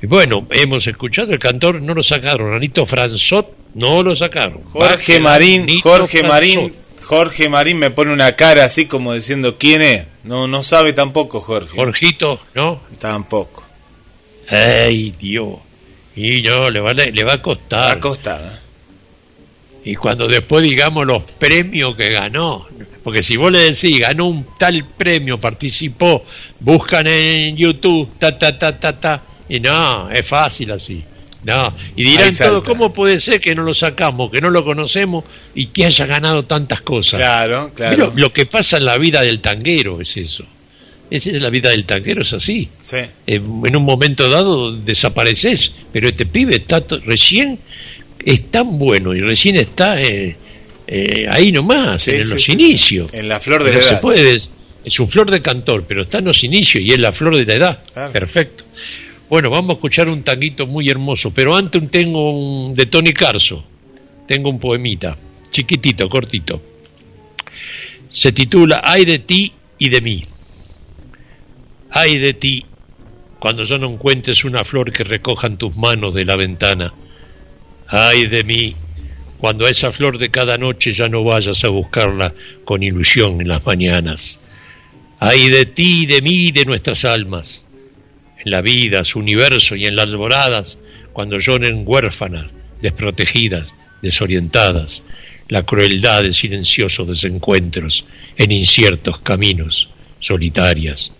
Y bueno, hemos escuchado el cantor, no lo sacaron, Anito Franzot, no lo sacaron. Jorge Bájela, Marín, Jorge Franzot. Marín, Jorge Marín me pone una cara así como diciendo quién es. No, no sabe tampoco Jorge. Jorgito, ¿no? Tampoco. ¡Ay, Dios! Y no, le va, a- le va a Va costar. a costar. ¿eh? Y cuando después digamos los premios que ganó, porque si vos le decís, ganó un tal premio, participó, buscan en YouTube, ta, ta, ta, ta, ta, y no, es fácil así. No, y dirán todo, ¿cómo puede ser que no lo sacamos, que no lo conocemos y que haya ganado tantas cosas? Claro, claro. Lo, lo que pasa en la vida del tanguero es eso. Esa es la vida del tanguero, es así. Sí. En, en un momento dado desapareces, pero este pibe está recién es tan bueno y recién está eh, eh, ahí nomás, Sí, en sí, los sí. inicios. En la flor de no la se edad. puede, es un flor de cantor, pero está en los inicios y es la flor de la edad. Claro. Perfecto. Bueno, vamos a escuchar un tanguito muy hermoso, pero antes tengo un de Tony Carso. Tengo un poemita, chiquitito, cortito. Se titula Ay de ti y de mí. Ay de ti, cuando yo no encuentres una flor que recojan tus manos de la ventana. Ay de mí, cuando a esa flor de cada noche ya no vayas a buscarla con ilusión en las mañanas. Ay de ti, de mí, de nuestras almas, en la vida, su universo y en las alboradas, cuando lloren huérfanas, desprotegidas, desorientadas, la crueldad de silenciosos desencuentros en inciertos caminos, solitarias.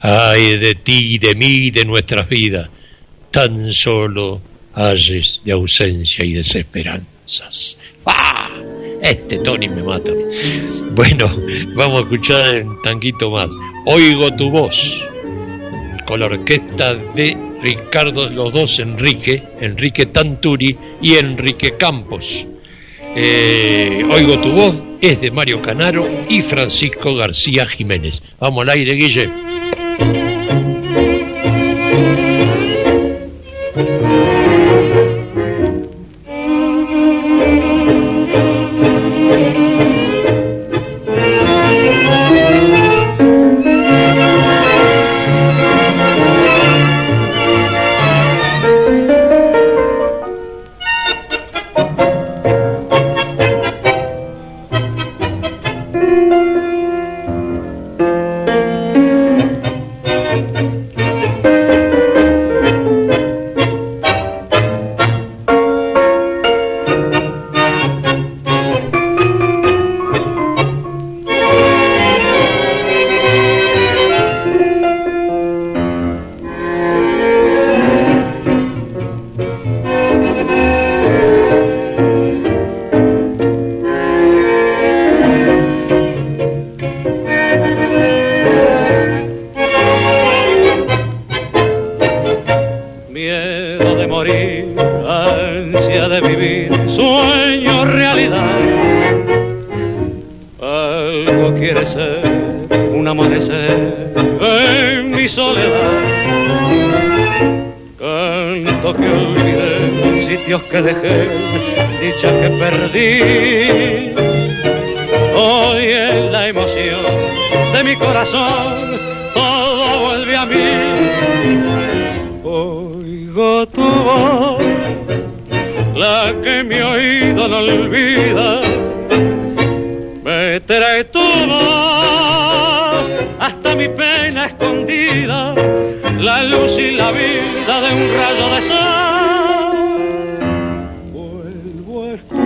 Ay de ti, de mí, de nuestras vidas, tan solo ayes de ausencia y desesperanzas. ¡Ah! Este Tony me mata. Bueno, vamos a escuchar un tanquito más. Oigo tu voz, con la orquesta de Ricardo, los dos Enrique, Enrique Tanturi y Enrique Campos. Eh, Oigo tu voz es de Mario Canaro y Francisco García Jiménez. Vamos al aire, Guille.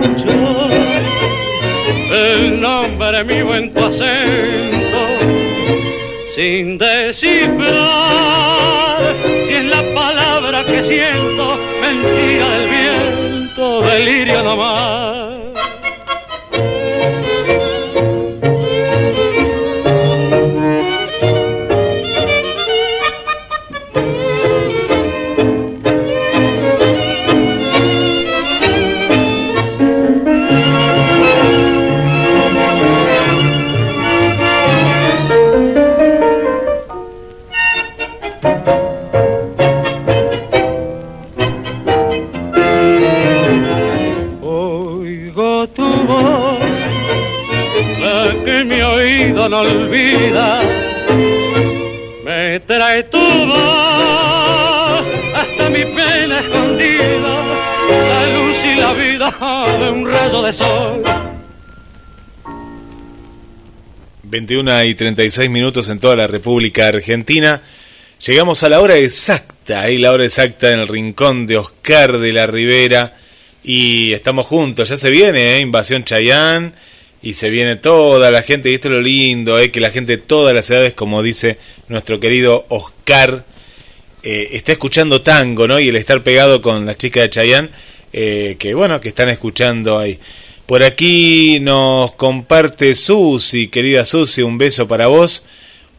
Escuchar el nombre mío en tu acento, sin descifrar si es la palabra que siento, mentira del viento, delirio nomás. De sol. 21 y 36 minutos en toda la República Argentina. Llegamos a la hora exacta, ahí la hora exacta en el rincón de Oscar de la Ribera. Y estamos juntos, ya se viene, ¿eh? Invasión Chayán. Y se viene toda la gente, y esto es lo lindo, ¿eh? que la gente de todas las edades, como dice nuestro querido Oscar, eh, está escuchando tango, ¿no? Y el estar pegado con la chica de Chayán, eh, que bueno, que están escuchando ahí. Por aquí nos comparte Susi, querida Susi, un beso para vos.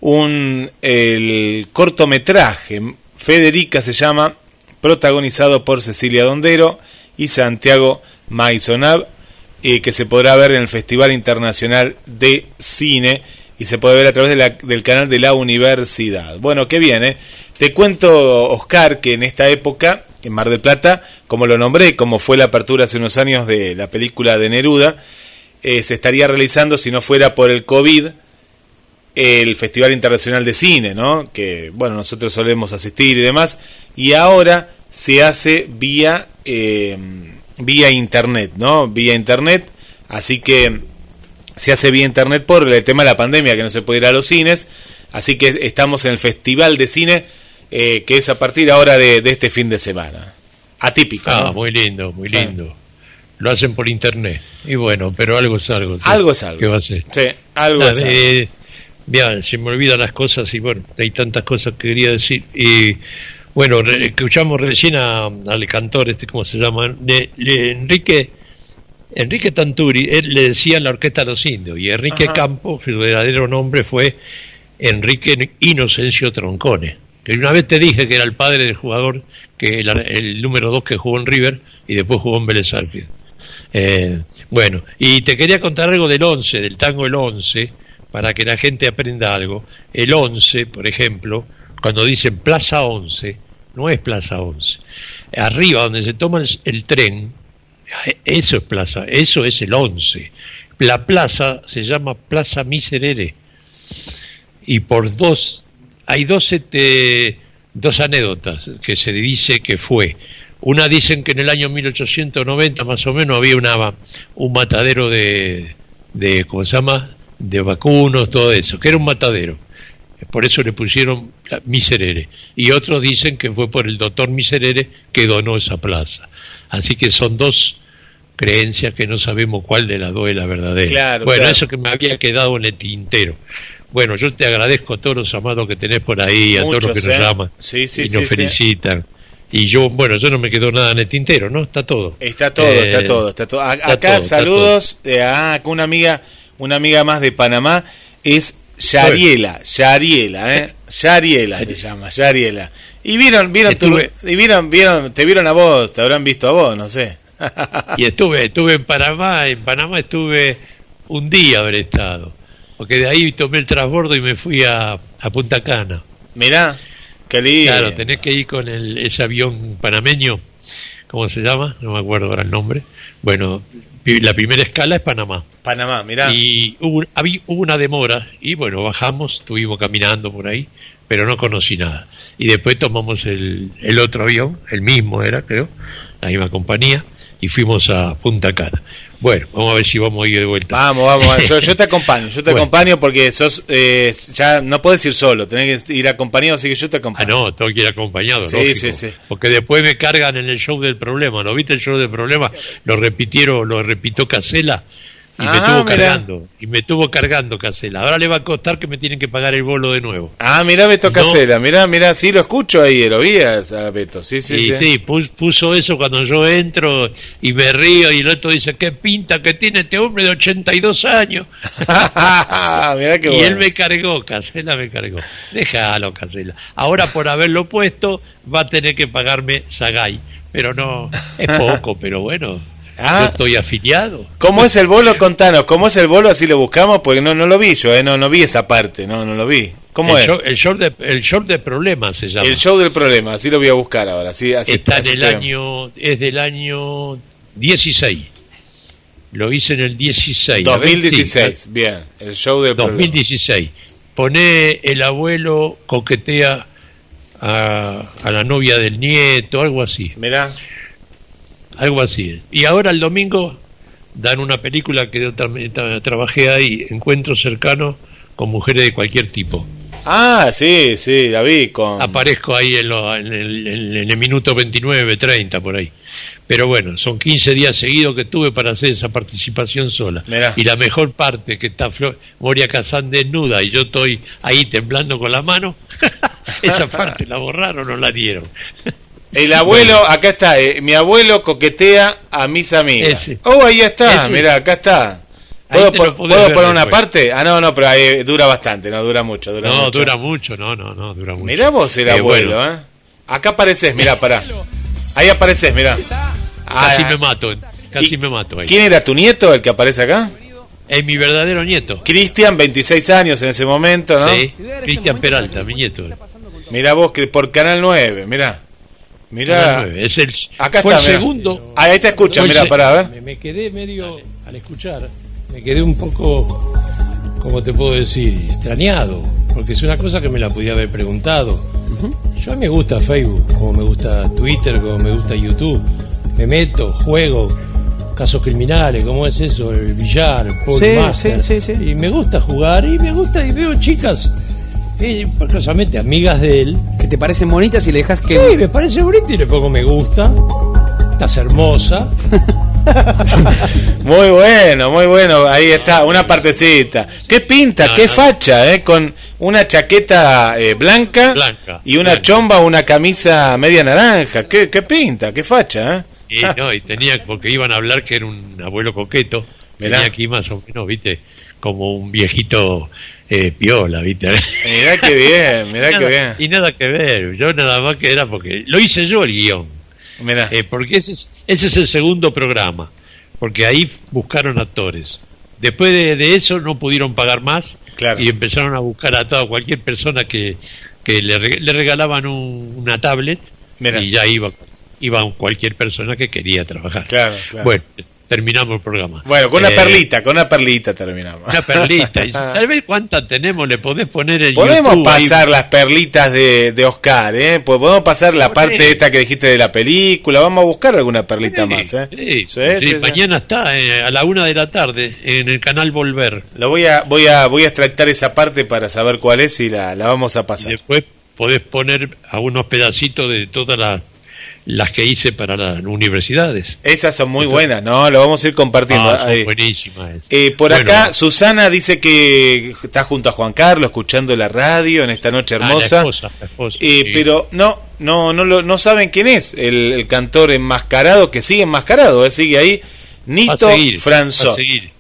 Un el cortometraje, Federica se llama, protagonizado por Cecilia Dondero y Santiago Maisonab, que se podrá ver en el Festival Internacional de Cine y se puede ver a través del canal de la universidad. Bueno, qué bien, ¿eh? Te cuento, Oscar, que en esta época, en Mar del Plata, como lo nombré, como fue la apertura hace unos años de la película de Neruda, eh, se estaría realizando, si no fuera por el COVID, el Festival Internacional de Cine, ¿no? Que, bueno, nosotros solemos asistir y demás, y ahora se hace vía, eh, vía Internet, ¿no? Vía Internet, así que se hace vía Internet por el tema de la pandemia, que no se puede ir a los cines, así que estamos en el Festival de Cine, eh, que es a partir ahora de, de, este fin de semana. Atípico. Ah, ¿no? muy lindo, muy lindo. Sí. Lo hacen por internet. Y bueno, pero algo es algo. Algo es algo. ¿Qué va a ser? Sí, algo Nada, es algo. eh, Bien, se me olvidan las cosas y bueno, hay tantas cosas que quería decir. Y bueno, re, escuchamos recién a, al cantor, este, ¿cómo se llama? De, de Enrique Enrique Tanturi, él le decía la Orquesta de los Indios, y Enrique Ajá. Campos, su verdadero nombre fue Enrique Inocencio Troncone. Que una vez te dije que era el padre del jugador, que el, número 2 que jugó en River y después jugó en Vélez. Eh, bueno, y te quería contar algo del 11, del tango el 11, para que la gente aprenda algo. El 11, por ejemplo, cuando dicen Plaza 11, no es Plaza 11. Arriba, donde se toma el, el tren, eso es Plaza, eso es el 11. La plaza se llama Plaza Miserere. Y por dos, hay dos, este, dos anécdotas que se dice que fue. Una dicen que en el año 1890 más o menos había una, un matadero de, de, ¿cómo se llama? De vacunos, todo eso, que era un matadero. Por eso le pusieron Miserere. Y otros dicen que fue por el doctor Miserere que donó esa plaza. Así que son dos creencias que no sabemos cuál de las dos es la verdadera. Claro, bueno, claro. eso que me había quedado en el tintero. Bueno, yo te agradezco a todos los amados que tenés por ahí, a todos los que ¿eh? nos llaman sí, sí, y nos felicitan. Y yo, bueno, yo no me quedó nada en el tintero, ¿no? Está todo. Está todo, eh, está todo, está todo. A, está acá todo, saludos, eh, acá una amiga, una amiga más de Panamá es Yariela, Yariela, ¿eh? Yariela se llama, Yariela. Y vieron, vieron, Estuve... tu, y vieron, vieron, te vieron a vos, te habrán visto a vos, no sé. y estuve, estuve en Panamá, en Panamá estuve un día haber estado, porque de ahí tomé el transbordo y me fui a, a Punta Cana. Mirá, qué lindo. Claro, tenés que ir con el, ese avión panameño, ¿cómo se llama? No me acuerdo ahora el nombre. Bueno, la primera escala es Panamá. Panamá, mirá. Y hubo, habí- hubo una demora y bueno, bajamos, estuvimos caminando por ahí, pero no conocí nada. Y después tomamos el, el otro avión, el mismo era, creo, la misma compañía, y fuimos a Punta Cana. Bueno, vamos a ver si vamos a ir de vuelta. Vamos, vamos, yo, yo te acompaño, yo te Bueno. acompaño porque sos, eh, ya no puedes ir solo, tenés que ir acompañado, así que yo te Ah, acompaño. no, tengo que ir acompañado, Sí, lógico. sí, sí. Porque después me cargan en el show del problema. ¿No viste el show del problema? Lo repitieron, lo repitió Casela y me Ah, estuvo mirá. cargando. Y me estuvo cargando Casela. Ahora le va a costar que me tienen que pagar el bolo de nuevo. Ah, mirá Beto No. Casela, mirá, mirá, sí lo escucho ahí, lo vi a, Beto, sí, sí, y sí. sí, pus- puso eso cuando yo entro y me río y el otro dice, qué pinta que tiene este hombre de 82 años. mirá qué y bueno. él me cargó, Casela me cargó. Déjalo, Casela. Ahora por haberlo puesto va a tener que pagarme Sagay. Pero no, es poco, pero bueno, Ah. yo estoy afiliado. ¿Cómo es el bolo? Contanos, ¿cómo es el bolo? Así lo buscamos, porque no, no lo vi yo, eh, no, no vi esa parte, no, no lo vi. ¿Cómo el, es? show, el, show de, el show de problemas se llama. El show del problema, así lo voy a buscar ahora. Así, así, Está en así el te- año, es del año 16. Lo hice en el 16. A ver, sí, 2016, bien, el show del problema. 2016. Pone el abuelo coquetea a, a la novia del nieto, algo así, Mirá, algo así. Y ahora el domingo dan una película que yo también tra- trabajé ahí, Encuentros cercanos con mujeres de cualquier tipo. ah, sí, sí, con... Aparezco ahí en, lo- en el, en- el minuto 29, 30, por ahí. Pero bueno, son 15 días seguidos que tuve para hacer esa participación sola. Mirá. Y la mejor parte, que está Flo- Moria Kazán desnuda y yo estoy ahí temblando con la mano, esa parte la borraron o la dieron. El abuelo, acá está, eh, mi abuelo coquetea a mis amigas. Ese. Oh, ahí está, mirá, acá está. ¿Puedo, podés ¿puedo poner una parte? Ah, no, no, pero ahí dura bastante, no dura mucho. Dura no, mucho. dura mucho, no, no, no, dura mucho. Mirá vos el Eh, abuelo, bueno, ¿eh? Acá apareces, mirá, pará. Ahí apareces, mirá. Casi Ah, me mato, casi ¿y me mato ahí. ¿Quién era tu nieto, el que aparece acá? Es mi verdadero nieto. Cristian, 26 años en ese momento, ¿no? Sí, Cristian Peralta, mi nieto. Mirá vos, por Canal 9, mirá. Mirá. Es el, Acá fue está, el mirá. segundo. Ah, ahí te escucha, Fue el mirá, se- pará, a ver. Me, me quedé medio, al escuchar, me quedé un poco, ¿cómo te puedo decir? Extrañado, porque es una cosa que me la podía haber preguntado. Yo a mí me gusta Facebook, como me gusta Twitter, como me gusta YouTube. Me meto, juego, casos criminales, ¿cómo es eso? El billar, el pool Sí, master. sí, sí, sí. Y me gusta jugar, y me gusta, y veo chicas, eh, casualmente amigas de él, Que te parecen bonitas y le dejas que. Sí, me parece bonito y le pongo me gusta. Estás hermosa. Muy bueno, muy bueno. Ahí está, una partecita. ¿Qué pinta? No, ¿Qué no. facha? ¿eh? Con una chaqueta eh, blanca, Blanca, y una blanca. chomba o una camisa media naranja. ¿Qué, qué pinta? ¿Qué facha? ¿eh? Y no, y tenía, porque iban a hablar que era un abuelo coqueto, Mirá. tenía aquí más o menos, viste, como un viejito eh, piola, viste. Mirá qué bien, mirá Nada- qué bien. Y nada que ver, yo nada más que era porque lo hice yo el guion, Mirá. eh, porque ese es, ese es el segundo programa, porque ahí buscaron actores. Después de, de eso no pudieron pagar más Claro. y empezaron a buscar a toda cualquier persona que, que le, reg- le regalaban un- una tablet Mirá. y ya iba, iba cualquier persona que quería trabajar. Claro, claro. Bueno, terminamos el programa. Bueno, con una Eh, perlita, con una perlita terminamos. Una perlita. Y tal vez cuántas tenemos, le podés poner el Podemos YouTube ahí. pasar las perlitas de, de Oscar, ¿eh? Pues Podemos pasar la parte esta que dijiste de la película. Vamos a buscar alguna perlita Sí, más, ¿eh? sí, Sí, sí, mañana está eh, a la una de la tarde en el canal Volver. Lo voy a, voy a, voy a extractar esa parte para saber cuál es y la, la vamos a Y pasar. después podés poner algunos pedacitos de todas las, las que hice para las universidades. Esas son muy Entonces- buenas, ¿no? Lo vamos a ir compartiendo. Ah, son buenísimas. Eh, por Bueno, acá, Susana dice que está junto a Juan Carlos escuchando la radio en esta noche ah, la hermosa. esposa, la esposa, Eh, sí. Pero no, no, no, lo, no saben quién es el, el cantor enmascarado que sigue enmascarado, eh, sigue ahí. Nito Franzot. Sí,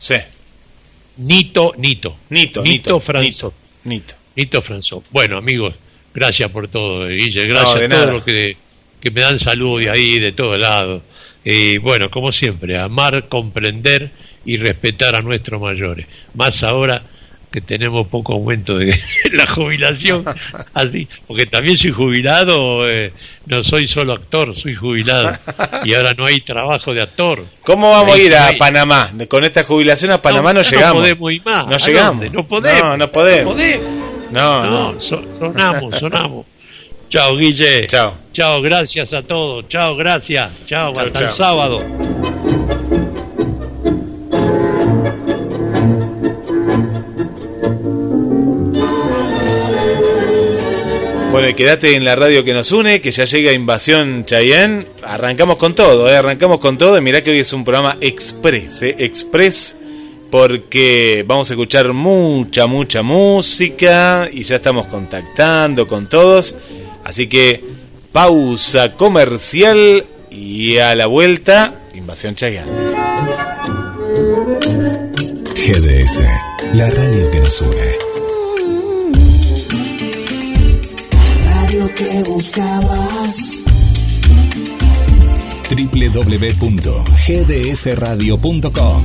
Nito, Nito. Nito, Nito Nito, Franzot. Nito. Nito Franzó. Bueno, amigos, gracias por todo, eh, Guille. Gracias No, a todos nada. los que, que me dan salud de ahí, de todos lados. Y bueno, como siempre, amar, comprender y respetar a nuestros mayores. Más ahora que tenemos poco aumento de la jubilación, así, porque también soy jubilado, eh, no soy solo actor, soy jubilado, y ahora no hay trabajo de actor. ¿Cómo vamos a ir a Panamá? Con esta jubilación a Panamá no, ya llegamos. No podemos ir más. No. No podemos. No, no podemos. No podemos. No, No, no. so- sonamos, sonamos. Chao, Guille. Chao. Chao, gracias a todos. Chao, gracias. Chao, Chao, hasta el sábado. Bueno, y quédate en la radio que nos une, que ya llega Invasión Chayenne. Arrancamos con todo, ¿eh? arrancamos con todo. Y mirá que hoy es un programa express, ¿eh? express, porque vamos a escuchar mucha, mucha música y ya estamos contactando con todos. Así que pausa comercial y a la vuelta, Invasión Chayenne. GDS, la radio que nos une. Radio que buscabas. www.gdsradio.com